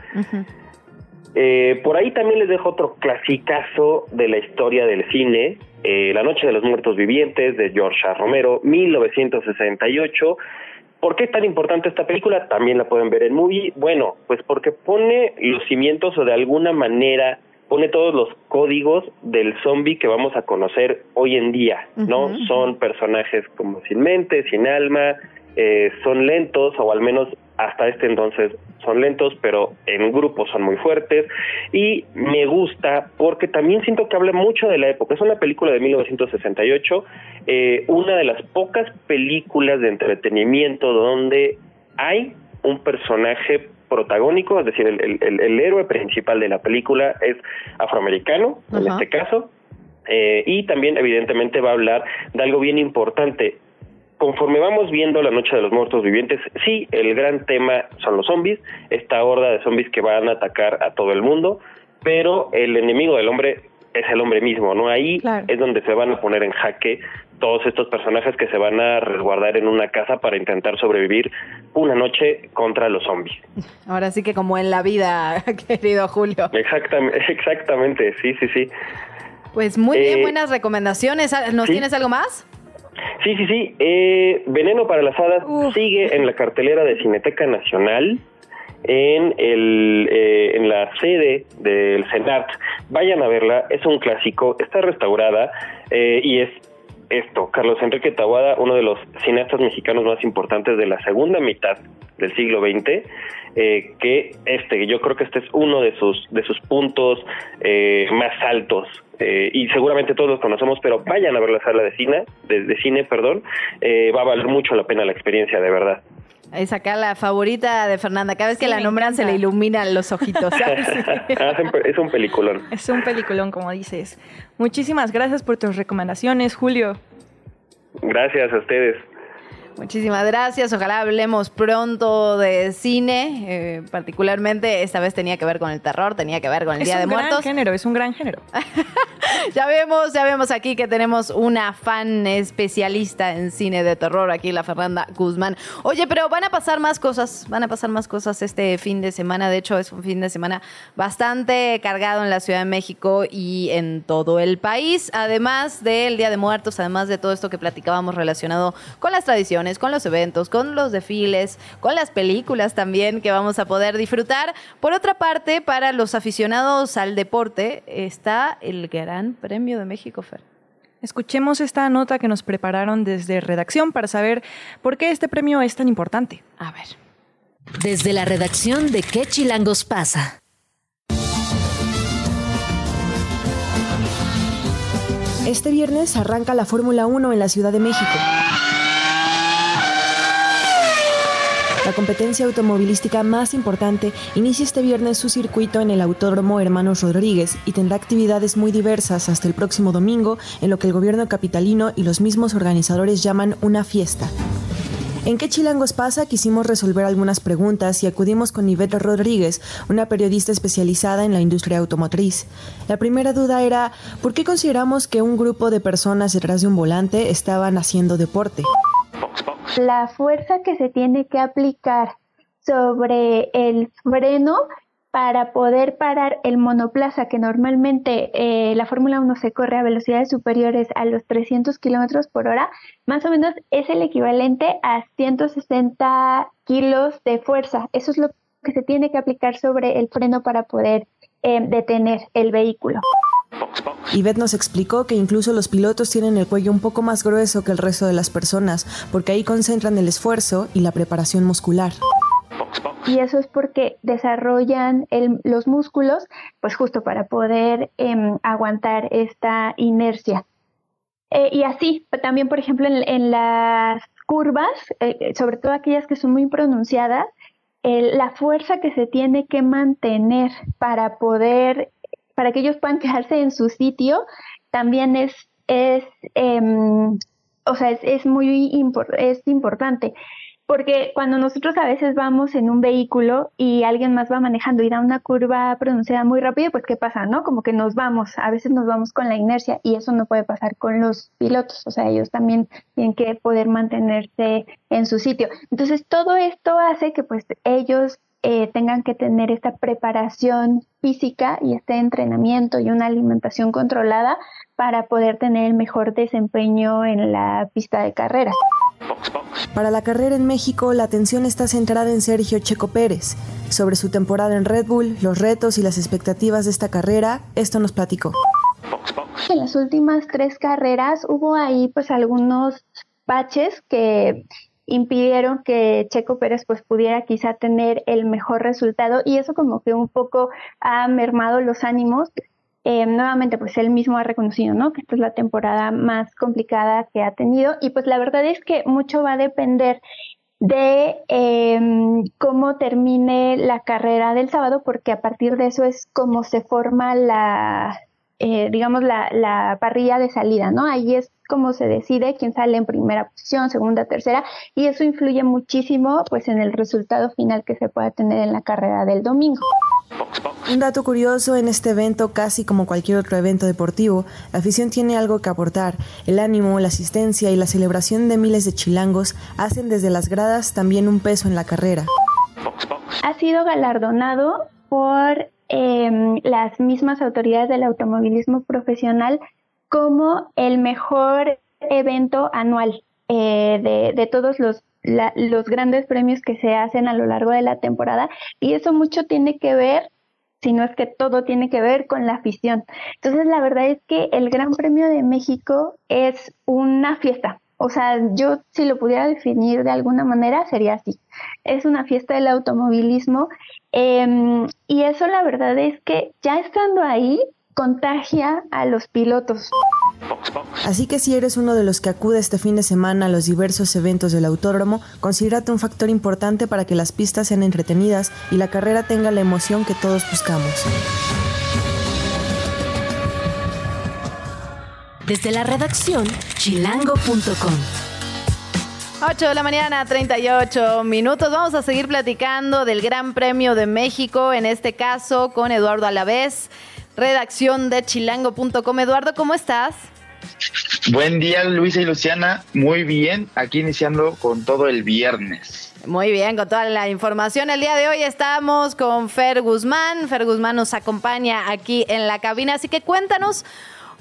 Eh, por ahí también les dejo otro clasicazo de la historia del cine, eh, La Noche de los Muertos Vivientes, de George A. Romero, 1968. ¿Por qué es tan importante esta película? También la pueden ver en Movie. Bueno, pues porque pone los cimientos o de alguna manera pone todos los códigos del zombie que vamos a conocer hoy en día, ¿no? Son personajes como sin mente, sin alma, eh, son lentos o al menos hasta este entonces son lentos, pero en grupo son muy fuertes y me gusta porque también siento que habla mucho de la época. Es una película de 1968, eh, una de las pocas películas de entretenimiento donde hay un personaje protagónico, es decir, el, el- el- el héroe principal de la película es afroamericano, en este caso, eh, y también evidentemente va a hablar de algo bien importante. Conforme vamos viendo la Noche de los Muertos Vivientes, sí, el gran tema son los zombies, esta horda de zombies que van a atacar a todo el mundo, pero el enemigo del hombre es el hombre mismo, ¿no? Ahí es donde se van a poner en jaque todos estos personajes que se van a resguardar en una casa para intentar sobrevivir una noche contra los zombies. Ahora sí que como en la vida, querido Julio. Exactamente, exactamente, sí, sí, sí. Pues muy bien, Eh, buenas recomendaciones. ¿Nos sí. tienes algo más? Sí, sí, sí. Eh, Veneno para las Hadas sigue en la cartelera de Cineteca Nacional, en, el, eh, en la sede del Senat. Vayan a verla, es un clásico, está restaurada eh, y es esto, Carlos Enrique Tawada, uno de los cineastas mexicanos más importantes de la segunda mitad del siglo XX, eh, que este, yo creo que este es uno de sus, de sus puntos eh, más altos eh, y seguramente todos los conocemos, pero vayan a ver la sala de cine, de, de cine, perdón, eh, va a valer mucho la pena la experiencia, de verdad. Es acá la favorita de Fernanda. Cada vez que la nombran se le iluminan los ojitos. ¿sabes? Ah, es un peliculón. Es un peliculón, como dices. Muchísimas gracias por tus recomendaciones, Julio. Gracias a ustedes. Muchísimas gracias. Ojalá hablemos pronto de cine. eh, particularmente, esta vez tenía que ver con el terror, tenía que ver con el Es Día un de gran Muertos. género, es un gran género. Ya vemos, ya vemos aquí que tenemos una fan especialista en cine de terror, aquí la Fernanda Guzmán. Oye, pero van a pasar más cosas, van a pasar más cosas este fin de semana. De hecho, es un fin de semana bastante cargado en la Ciudad de México y en todo el país. Además del Día de Muertos, además de todo esto que platicábamos relacionado con las tradiciones, con los eventos, con los desfiles, con las películas también que vamos a poder disfrutar. Por otra parte, para los aficionados al deporte, está el Gran Premio de México, Fer. Escuchemos esta nota que nos prepararon desde redacción para saber por qué este premio es tan importante. A ver. Desde la redacción de ¿Qué chilangos pasa? Este viernes arranca la Fórmula 1 en la Ciudad de México. La competencia automovilística más importante inicia este viernes su circuito en el Autódromo Hermanos Rodríguez y tendrá actividades muy diversas hasta el próximo domingo en lo que el gobierno capitalino y los mismos organizadores llaman una fiesta. ¿En qué chilangos pasa? Quisimos resolver algunas preguntas y acudimos con Ivette Rodríguez, una periodista especializada en la industria automotriz. La primera duda era, ¿por qué consideramos que un grupo de personas detrás de un volante estaban haciendo deporte? La fuerza que se tiene que aplicar sobre el freno para poder parar el monoplaza, que normalmente eh, la Fórmula 1 se corre a velocidades superiores a los 300 kilómetros por hora, más o menos es el equivalente a 160 kilos de fuerza. Eso es lo que se tiene que aplicar sobre el freno para poder eh, detener el vehículo. Ivette nos explicó que incluso los pilotos tienen el cuello un poco más grueso que el resto de las personas, porque ahí concentran el esfuerzo y la preparación muscular. y eso es porque desarrollan el- los músculos, pues justo para poder em, aguantar esta inercia. Eh, y así, también, por ejemplo, en, en las curvas, eh, sobre todo aquellas que son muy pronunciadas, la fuerza que se tiene que mantener para poder, para que ellos puedan quedarse en su sitio, también es, es em, o sea, es, muy impor- es importante. Porque cuando nosotros a veces vamos en un vehículo y alguien más va manejando y da una curva pronunciada muy rápido, pues ¿qué pasa? ¿No? Como que nos vamos, a veces nos vamos con la inercia y eso no puede pasar con los pilotos, o sea, ellos también tienen que poder mantenerse en su sitio. Entonces, todo esto hace que pues ellos eh, tengan que tener esta preparación física y este entrenamiento y una alimentación controlada para poder tener el mejor desempeño en la pista de carreras. Para la carrera en México, la atención está centrada en Sergio Checo Pérez. Sobre su temporada en Red Bull, los retos y las expectativas de esta carrera, esto nos platicó. En las últimas tres carreras hubo ahí pues algunos baches que impidieron que Checo Pérez pues pudiera quizá tener el mejor resultado y eso como que un poco ha mermado los ánimos. Eh, nuevamente pues él mismo ha reconocido ¿no? que esta es la temporada más complicada que ha tenido y pues la verdad es que mucho va a depender de eh, cómo termine la carrera del sábado porque a partir de eso es como se forma la eh, digamos, la, la parrilla de salida, ¿no? Ahí es como se decide quién sale en primera posición, segunda, tercera, y eso influye muchísimo, pues, en el resultado final que se pueda tener en la carrera del domingo. Un dato curioso en este evento, casi como cualquier otro evento deportivo, la afición tiene algo que aportar. El ánimo, la asistencia y la celebración de miles de chilangos hacen desde las gradas también un peso en la carrera. Ha sido galardonado por eh, las mismas autoridades del automovilismo profesional como el mejor evento anual eh, de, de, todos los, la, los grandes premios que se hacen a lo largo de la temporada y eso mucho tiene que ver si no es que todo tiene que ver con la afición. Entonces, la verdad es que el Gran Premio de México es una fiesta. O sea, yo si lo pudiera definir de alguna manera sería así. Es una fiesta del automovilismo eh, y eso la verdad es que ya estando ahí contagia a los pilotos. Así que si eres uno de los que acude este fin de semana a los diversos eventos del autódromo, considérate un factor importante para que las pistas sean entretenidas y la carrera tenga la emoción que todos buscamos. Desde la redacción chilango.com. 8 de la mañana, 38 minutos. Vamos a seguir platicando del Gran Premio de México, en este caso con Eduardo Alavés, redacción de chilango.com. Eduardo, ¿cómo estás? Buen día, Luisa y Luciana. Muy bien, aquí iniciando con todo el viernes. Muy bien, con toda la información. El día de hoy estamos con Fer Guzmán. Fer Guzmán nos acompaña aquí en la cabina, así que cuéntanos.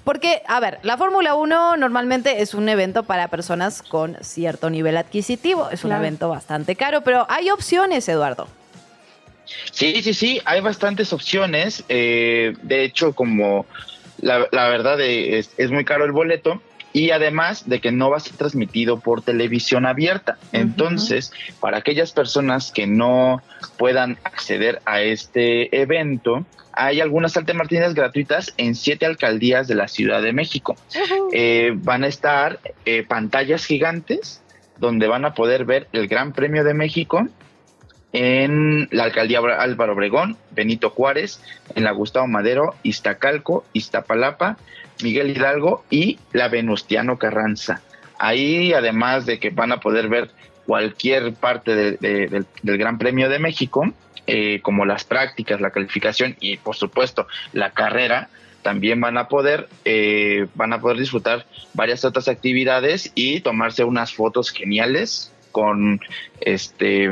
Porque, a ver, la Fórmula 1 normalmente es un evento para personas con cierto nivel adquisitivo. Es un Claro. evento bastante caro, pero hay opciones, Eduardo. Sí, sí, sí, hay bastantes opciones. eh, de hecho, como la, la verdad es, es muy caro el boleto y además de que no va a ser transmitido por televisión abierta. Entonces, para aquellas personas que no puedan acceder a este evento, hay algunas alternativas gratuitas en siete alcaldías de la Ciudad de México. Eh, van a estar eh, pantallas gigantes donde van a poder ver el Gran Premio de México en la alcaldía Álvaro Obregón, Benito Juárez, en la Gustavo Madero, Iztacalco, Iztapalapa, Miguel Hidalgo y la Venustiano Carranza. Ahí, además de que van a poder ver cualquier parte de- de- del, del Gran Premio de México, eh, como las prácticas, la calificación y, por supuesto, la carrera, también van a poder eh, van a poder disfrutar varias otras actividades y tomarse unas fotos geniales con este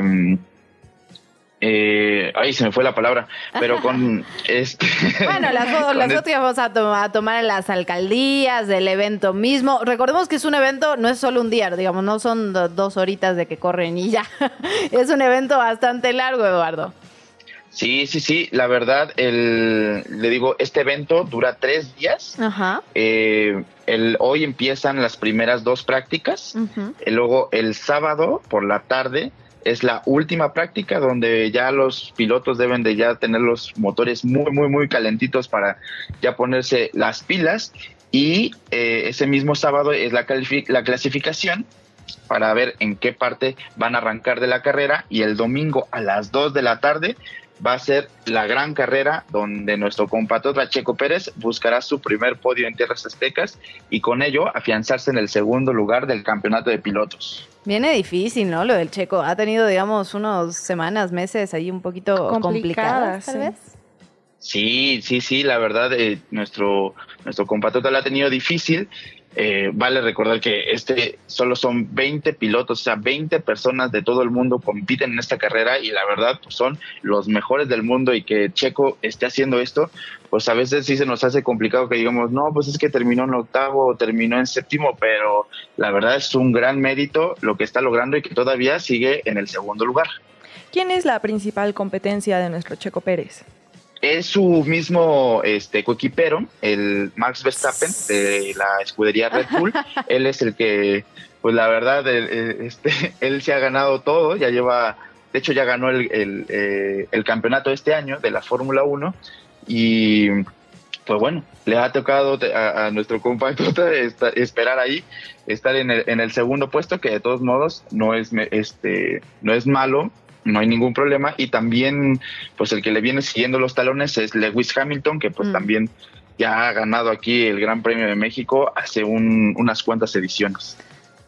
eh, ay se me fue la palabra pero con este Bueno, las, fotos, las fotos que vamos a, to- a tomar en las alcaldías, del evento mismo. Recordemos que es un evento, no es solo un día, digamos, no son do- dos horitas de que corren y ya. es un evento bastante largo, Eduardo. sí sí sí la verdad el le digo este evento dura tres días Ajá. Eh, el, hoy empiezan las primeras dos prácticas Y luego el sábado por la tarde es la última práctica donde ya los pilotos deben de ya tener los motores muy, muy, muy calentitos para ya ponerse las pilas. Y eh, ese mismo sábado es la, la clasificación para ver en qué parte van a arrancar de la carrera. Y el domingo a las 2 de la tarde va a ser la gran carrera donde nuestro compatriota Checo Pérez buscará su primer podio en tierras aztecas y con ello afianzarse en el segundo lugar del campeonato de pilotos. Viene difícil, ¿no? Lo del checo. Ha tenido, digamos, unas semanas, meses ahí un poquito complicadas, Complicadas, tal sí. vez. Sí, sí, sí, la verdad, eh, nuestro, nuestro compatriota lo ha tenido difícil. Eh, vale recordar que este solo son 20 pilotos, o sea, 20 personas de todo el mundo compiten en esta carrera y la verdad pues, son los mejores del mundo y que Checo esté haciendo esto, pues a veces sí se nos hace complicado que digamos, no, pues es que terminó en octavo o terminó en séptimo, pero la verdad es un gran mérito lo que está logrando y que todavía sigue en el segundo lugar. ¿Quién es la principal competencia de nuestro Checo Pérez? Es su mismo este coequipero, el Max Verstappen de la escudería Red Bull. él es el que, pues la verdad, el- el- este, él se ha ganado todo, ya lleva, de hecho ya ganó el, el, eh, el campeonato este año de la Fórmula 1 y pues bueno, le ha tocado a, a nuestro compatriota esperar ahí, estar en el, en el segundo puesto, que de todos modos no es, este, no es malo, no hay ningún problema. Y también, pues el que le viene siguiendo los talones es Lewis Hamilton, que pues Mm. también ya ha ganado aquí el Gran Premio de México hace un- unas cuantas ediciones.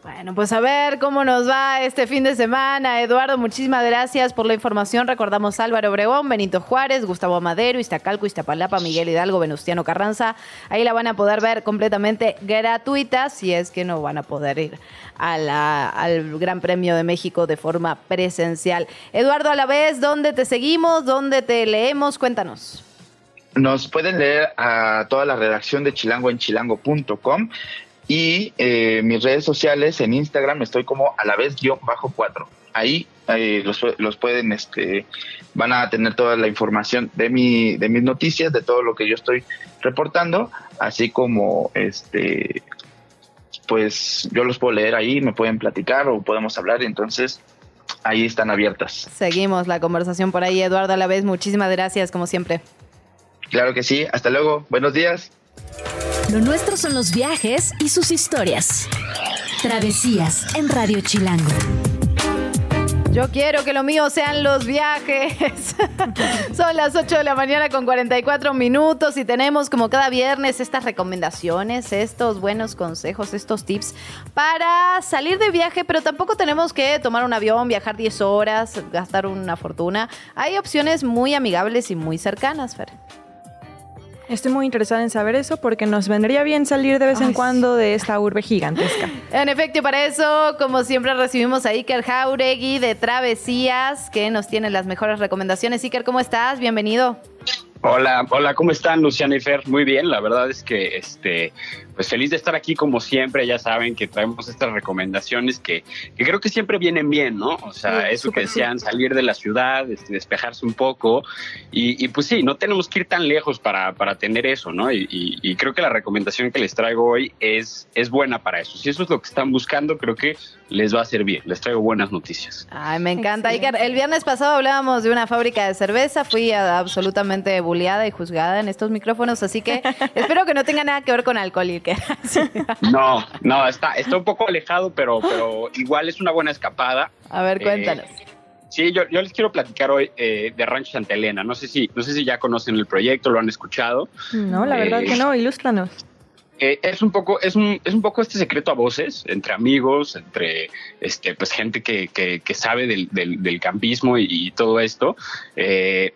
Bueno, pues a ver cómo nos va este fin de semana. Eduardo, muchísimas gracias por la información. Recordamos Álvaro Obregón, Benito Juárez, Gustavo Madero, Iztacalco, Iztapalapa, Miguel Hidalgo, Venustiano Carranza. Ahí la van a poder ver completamente gratuita si es que no van a poder ir a al Gran Premio de México de forma presencial. Eduardo, a la vez, ¿dónde te seguimos? ¿Dónde te leemos? Cuéntanos. Nos pueden leer a toda la redacción de Chilango en chilango.com y eh, mis redes sociales en Instagram estoy como a la vez guion bajo cuatro. Ahí eh, los, los pueden, este, van a tener toda la información de mi, de mis noticias, de todo lo que yo estoy reportando, así como este, pues yo los puedo leer ahí, me pueden platicar o podemos hablar, entonces ahí están abiertas. Seguimos la conversación por ahí. Eduardo, a la vez, muchísimas gracias, como siempre. Claro que sí, hasta luego, buenos días. Lo nuestro son los viajes y sus historias. Travesías en Radio Chilango. Yo quiero que lo mío sean los viajes. Son las 8 de la mañana con 44 minutos y tenemos como cada viernes estas recomendaciones, estos buenos consejos, estos tips para salir de viaje, pero tampoco tenemos que tomar un avión, viajar 10 horas, gastar una fortuna. Hay opciones muy amigables y muy cercanas, Fer. Estoy muy interesada en saber eso porque nos vendría bien salir de vez en cuando de esta urbe gigantesca. En efecto, y para eso, como siempre, recibimos a Iker Jauregui de Travesías, que nos tiene las mejores recomendaciones. Iker, ¿cómo estás? Bienvenido. Hola, hola, ¿cómo están Luciana y Fer? Muy bien, la verdad es que este, pues feliz de estar aquí como siempre, ya saben que traemos estas recomendaciones que, que creo que siempre vienen bien, ¿no? O sea, Sí, eso que decían, salir de la ciudad, este, despejarse un poco y, y, pues sí, no tenemos que ir tan lejos para, para tener eso, ¿no? Y, y- y creo que la recomendación que les traigo hoy es, es buena para eso. Si eso es lo que están buscando, creo que les va a servir. Les traigo buenas noticias. Ay, me encanta. Iker, el viernes pasado hablábamos de una fábrica de cerveza. Fui absolutamente bulleada y juzgada en estos micrófonos, así que espero que no tenga nada que ver con alcohol, Iker. Sí. No, no, está, está un poco alejado, pero, pero igual es una buena escapada. A ver, Eh, cuéntanos. Sí, yo, yo les quiero platicar hoy eh, de Rancho Santa Elena. No sé si, no sé si ya conocen el proyecto, lo han escuchado. No, la verdad Eh, que no, ilústranos. Eh, es un poco, es un, es un poco este secreto a voces entre amigos, entre este, pues gente que, que, que sabe del, del, del campismo y, todo esto. Eh,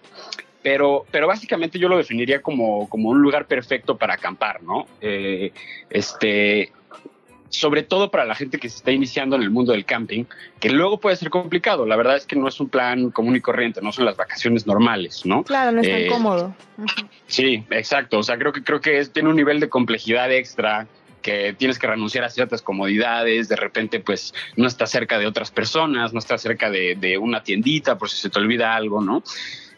pero, pero básicamente yo lo definiría como, como un lugar perfecto para acampar, ¿no? Eh, este, sobre todo para la gente que se está iniciando en el mundo del camping, que luego puede ser complicado. La verdad es que no es un plan común y corriente, no son las vacaciones normales, ¿no? Claro, no es tan Eh, cómodo. Sí, exacto. O sea, creo que creo que es, tiene un nivel de complejidad extra que tienes que renunciar a ciertas comodidades, de repente pues no estás cerca de otras personas, no estás cerca de, de una tiendita por si se te olvida algo, ¿no?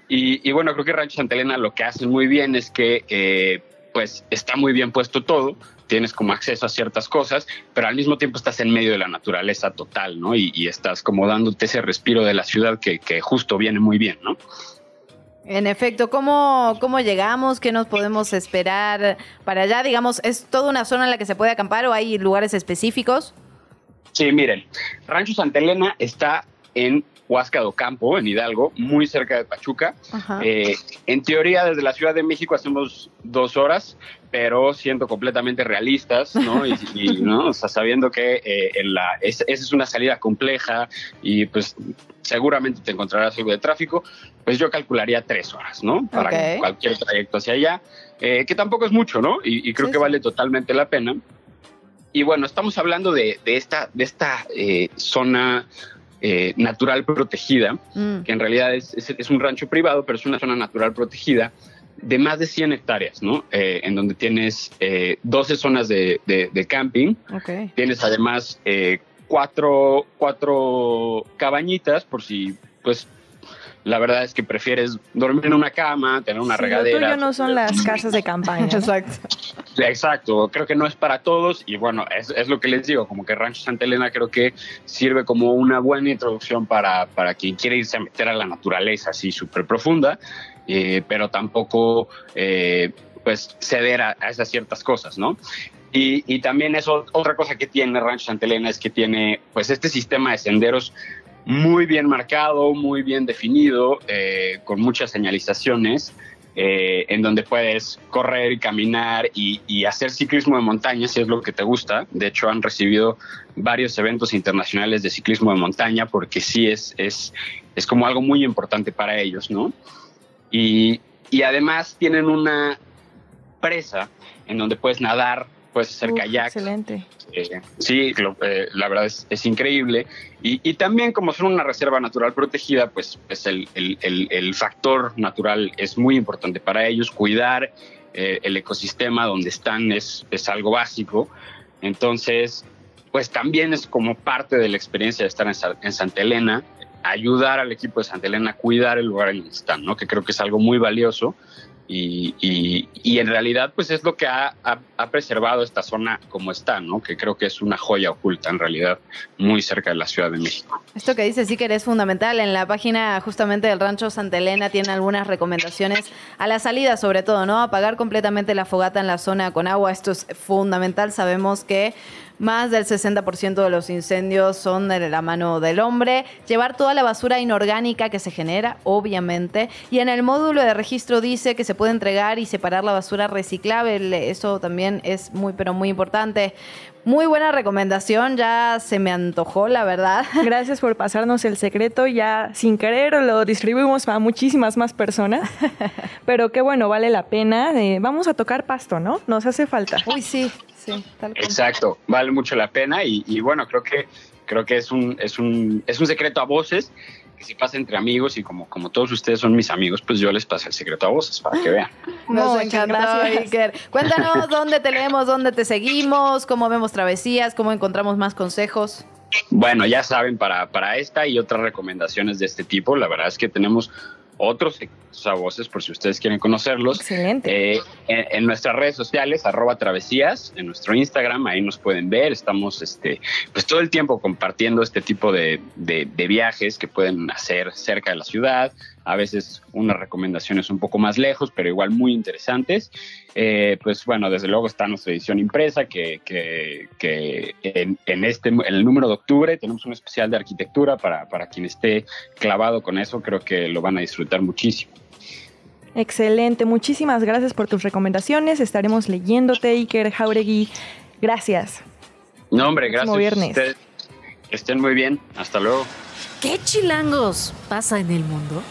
Y, y bueno, creo que Rancho Santa Elena lo que hacen muy bien es que eh, pues está muy bien puesto todo, tienes como acceso a ciertas cosas, pero al mismo tiempo estás en medio de la naturaleza total, ¿no? Y, y estás como dándote ese respiro de la ciudad que, que justo viene muy bien, ¿no? En efecto, ¿cómo, ¿cómo llegamos? ¿Qué nos podemos esperar para allá? Digamos, ¿es toda una zona en la que se puede acampar o hay lugares específicos? Sí, miren, Rancho Santa Elena está en Huasca do Campo, en Hidalgo, muy cerca de Pachuca. Eh, en teoría, desde la Ciudad de México hacemos dos horas, pero siendo completamente realistas, ¿no? Y, y, ¿no? O sea, sabiendo que eh, en la, es- esa es una salida compleja y pues seguramente te encontrarás algo de tráfico, pues yo calcularía tres horas, ¿no? Para cualquier trayecto hacia allá, eh, que tampoco es mucho, ¿no? Y, y creo que vale totalmente la pena. Y bueno, estamos hablando de, de esta, de esta eh, zona eh, natural protegida, Mm. que en realidad es, es- es un rancho privado, pero es una zona natural protegida de más de 100 hectáreas, ¿no? Eh, en donde tienes eh, 12 zonas de, de- de camping, Ok. tienes además eh, cuatro, cuatro cabañitas por si, pues, la verdad es que prefieres dormir en una cama, tener una Sí, lo regadera. tuyo no son las casas de campaña. Exacto. Exacto, creo que no es para todos y bueno, es, es lo que les digo, como que Rancho Santa Elena creo que sirve como una buena introducción para, para quien quiere irse a meter a la naturaleza así súper profunda, eh, pero tampoco eh, pues ceder a, a esas ciertas cosas, ¿no? Y, y también eso, otra cosa que tiene Rancho Santa Elena es que tiene pues este sistema de senderos muy bien marcado, muy bien definido, eh, con muchas señalizaciones, eh, en donde puedes correr y caminar y, y hacer ciclismo de montaña si es lo que te gusta. De hecho, han recibido varios eventos internacionales de ciclismo de montaña porque sí es, es, es como algo muy importante para ellos, ¿no? Y, y además tienen una presa en donde puedes nadar, puedes hacer kayak. Excelente. Eh, sí, lo- eh, la verdad es, es increíble. Y, y también como son una reserva natural protegida, pues, pues el, el- el- el factor natural es muy importante para ellos. Cuidar eh, el ecosistema donde están es, es algo básico. Entonces, pues también es como parte de la experiencia de estar en, en Santa Elena, ayudar al equipo de Santa Elena a cuidar el lugar en donde están, ¿no? que creo que es algo muy valioso. Y, y- en realidad, pues es lo que ha, ha- ha preservado esta zona como está, ¿no? Que creo que es una joya oculta, en realidad, muy cerca de la Ciudad de México. Esto que dice sí que es fundamental. En la página justamente del Rancho Santa Elena tiene algunas recomendaciones a la salida, sobre todo, ¿no? Apagar completamente la fogata en la zona con agua. Esto es fundamental. Sabemos que Más del 60% de los incendios son de la mano del hombre. Llevar toda la basura inorgánica que se genera, obviamente. Y en el módulo de registro dice que se puede entregar y separar la basura reciclable. Eso también es muy, pero muy importante. Muy buena recomendación, ya se me antojó, la verdad. Gracias por pasarnos el secreto, ya sin querer lo distribuimos a muchísimas más personas, pero qué bueno, vale la pena. Eh, vamos a tocar pasto, ¿no? Nos hace falta. Uy, sí, sí, tal cual. Exacto, vale mucho la pena y, y bueno, creo que creo que es un, es un, es un secreto a voces que si pasa entre amigos y como, como todos ustedes son mis amigos, pues yo les pasé el secreto a voces para que vean. Nos Muchas encantó, gracias. Iker. Cuéntanos dónde te leemos, dónde te seguimos, cómo vemos travesías, cómo encontramos más consejos. Bueno, ya saben, para, para esta y otras recomendaciones de este tipo, la verdad es que tenemos otros voces por si ustedes quieren conocerlos. Excelente. Eh, en, en nuestras redes sociales, arroba travesías, en nuestro Instagram, ahí nos pueden ver. Estamos este, pues todo el tiempo compartiendo este tipo de, de- de viajes que pueden hacer cerca de la ciudad. A veces unas recomendaciones un poco más lejos, pero igual muy interesantes. Eh, pues bueno, desde luego está nuestra edición impresa, que, que- que en, en este, en el número de octubre tenemos un especial de arquitectura para, para quien esté clavado con eso. Creo que lo van a disfrutar muchísimo. Excelente, muchísimas gracias por tus recomendaciones. Estaremos leyéndote, Iker Jauregui. Gracias. No, hombre, gracias. a viernes. ustedes. Que estén muy bien. Hasta luego. ¿Qué chilangos pasa en el mundo?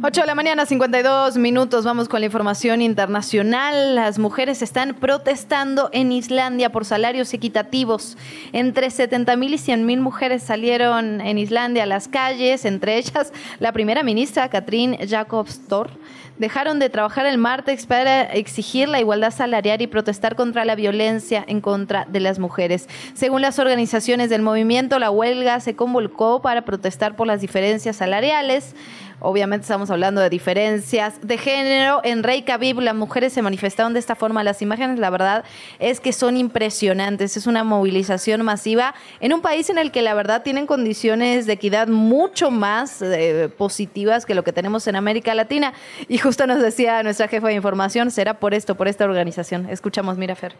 8 de la mañana, 52 minutos. Vamos con la información internacional. Las mujeres están protestando en Islandia por salarios equitativos. Entre 70 mil y 100 mil mujeres salieron en Islandia a las calles, entre ellas la primera ministra, Katrín Jakobsdóttir. Dejaron de trabajar el martes para exigir la igualdad salarial y protestar contra la violencia en contra de las mujeres. Según las organizaciones del movimiento, la huelga se convocó para protestar por las diferencias salariales. Obviamente estamos hablando de diferencias de género. En Reykjavik las mujeres se manifestaron de esta forma. Las imágenes, la verdad, es que son impresionantes. Es una movilización masiva en un país en el que la verdad tienen condiciones de equidad mucho más eh, positivas que lo que tenemos en América Latina. Y justo nos decía nuestra jefa de información, será por esto, por esta organización. Escuchamos, mira, Fer.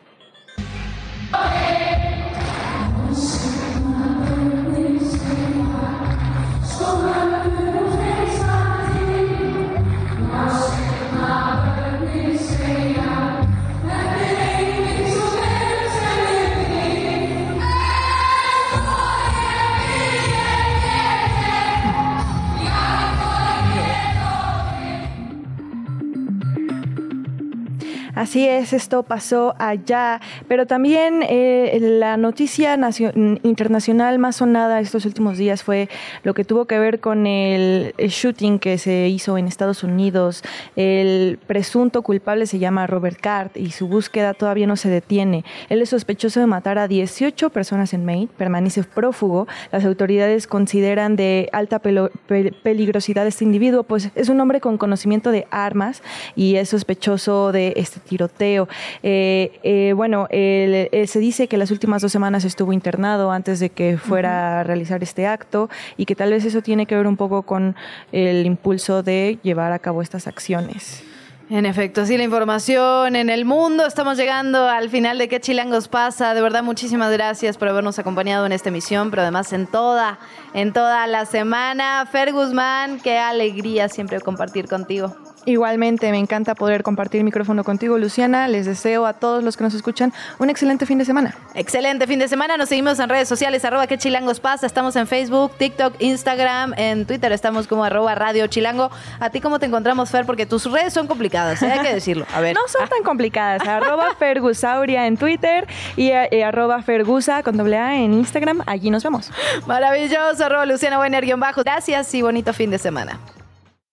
Así es, esto pasó allá, pero también eh, la noticia nacio- internacional más sonada estos últimos días fue lo que tuvo que ver con el, shooting que se hizo en Estados Unidos. El presunto culpable se llama Robert Card y su búsqueda todavía no se detiene. Él es sospechoso de matar a 18 personas en Maine, permanece prófugo. Las autoridades consideran de alta pelo- pe- peligrosidad este individuo, pues es un hombre con conocimiento de armas y es sospechoso de este tiroteo. Eh, eh, bueno, él- él se dice que las últimas dos semanas estuvo internado antes de que fuera a realizar este acto y que tal vez eso tiene que ver un poco con el impulso de llevar a cabo estas acciones. En efecto, así la información en el mundo. Estamos llegando al final de qué chilangos pasa. De verdad, muchísimas gracias por habernos acompañado en esta emisión, pero además en toda, en toda la semana. Fer Guzmán, qué alegría siempre compartir contigo. Igualmente, me encanta poder compartir micrófono contigo, Luciana. Les deseo a todos los que nos escuchan un excelente fin de semana. Excelente fin de semana. Nos seguimos en redes sociales, arroba qué chilangos pasa. Estamos en Facebook, TikTok, Instagram, en Twitter estamos como arroba radio chilango. ¿A ti cómo te encontramos, Fer? Porque tus redes son complicadas, ¿eh? hay que decirlo. A ver. No son tan complicadas. arroba Fergusauria en Twitter y eh, arroba Fergusa con doble A en Instagram. Allí nos vemos. Maravilloso, arroba Luciana guion bajo. Gracias y bonito fin de semana.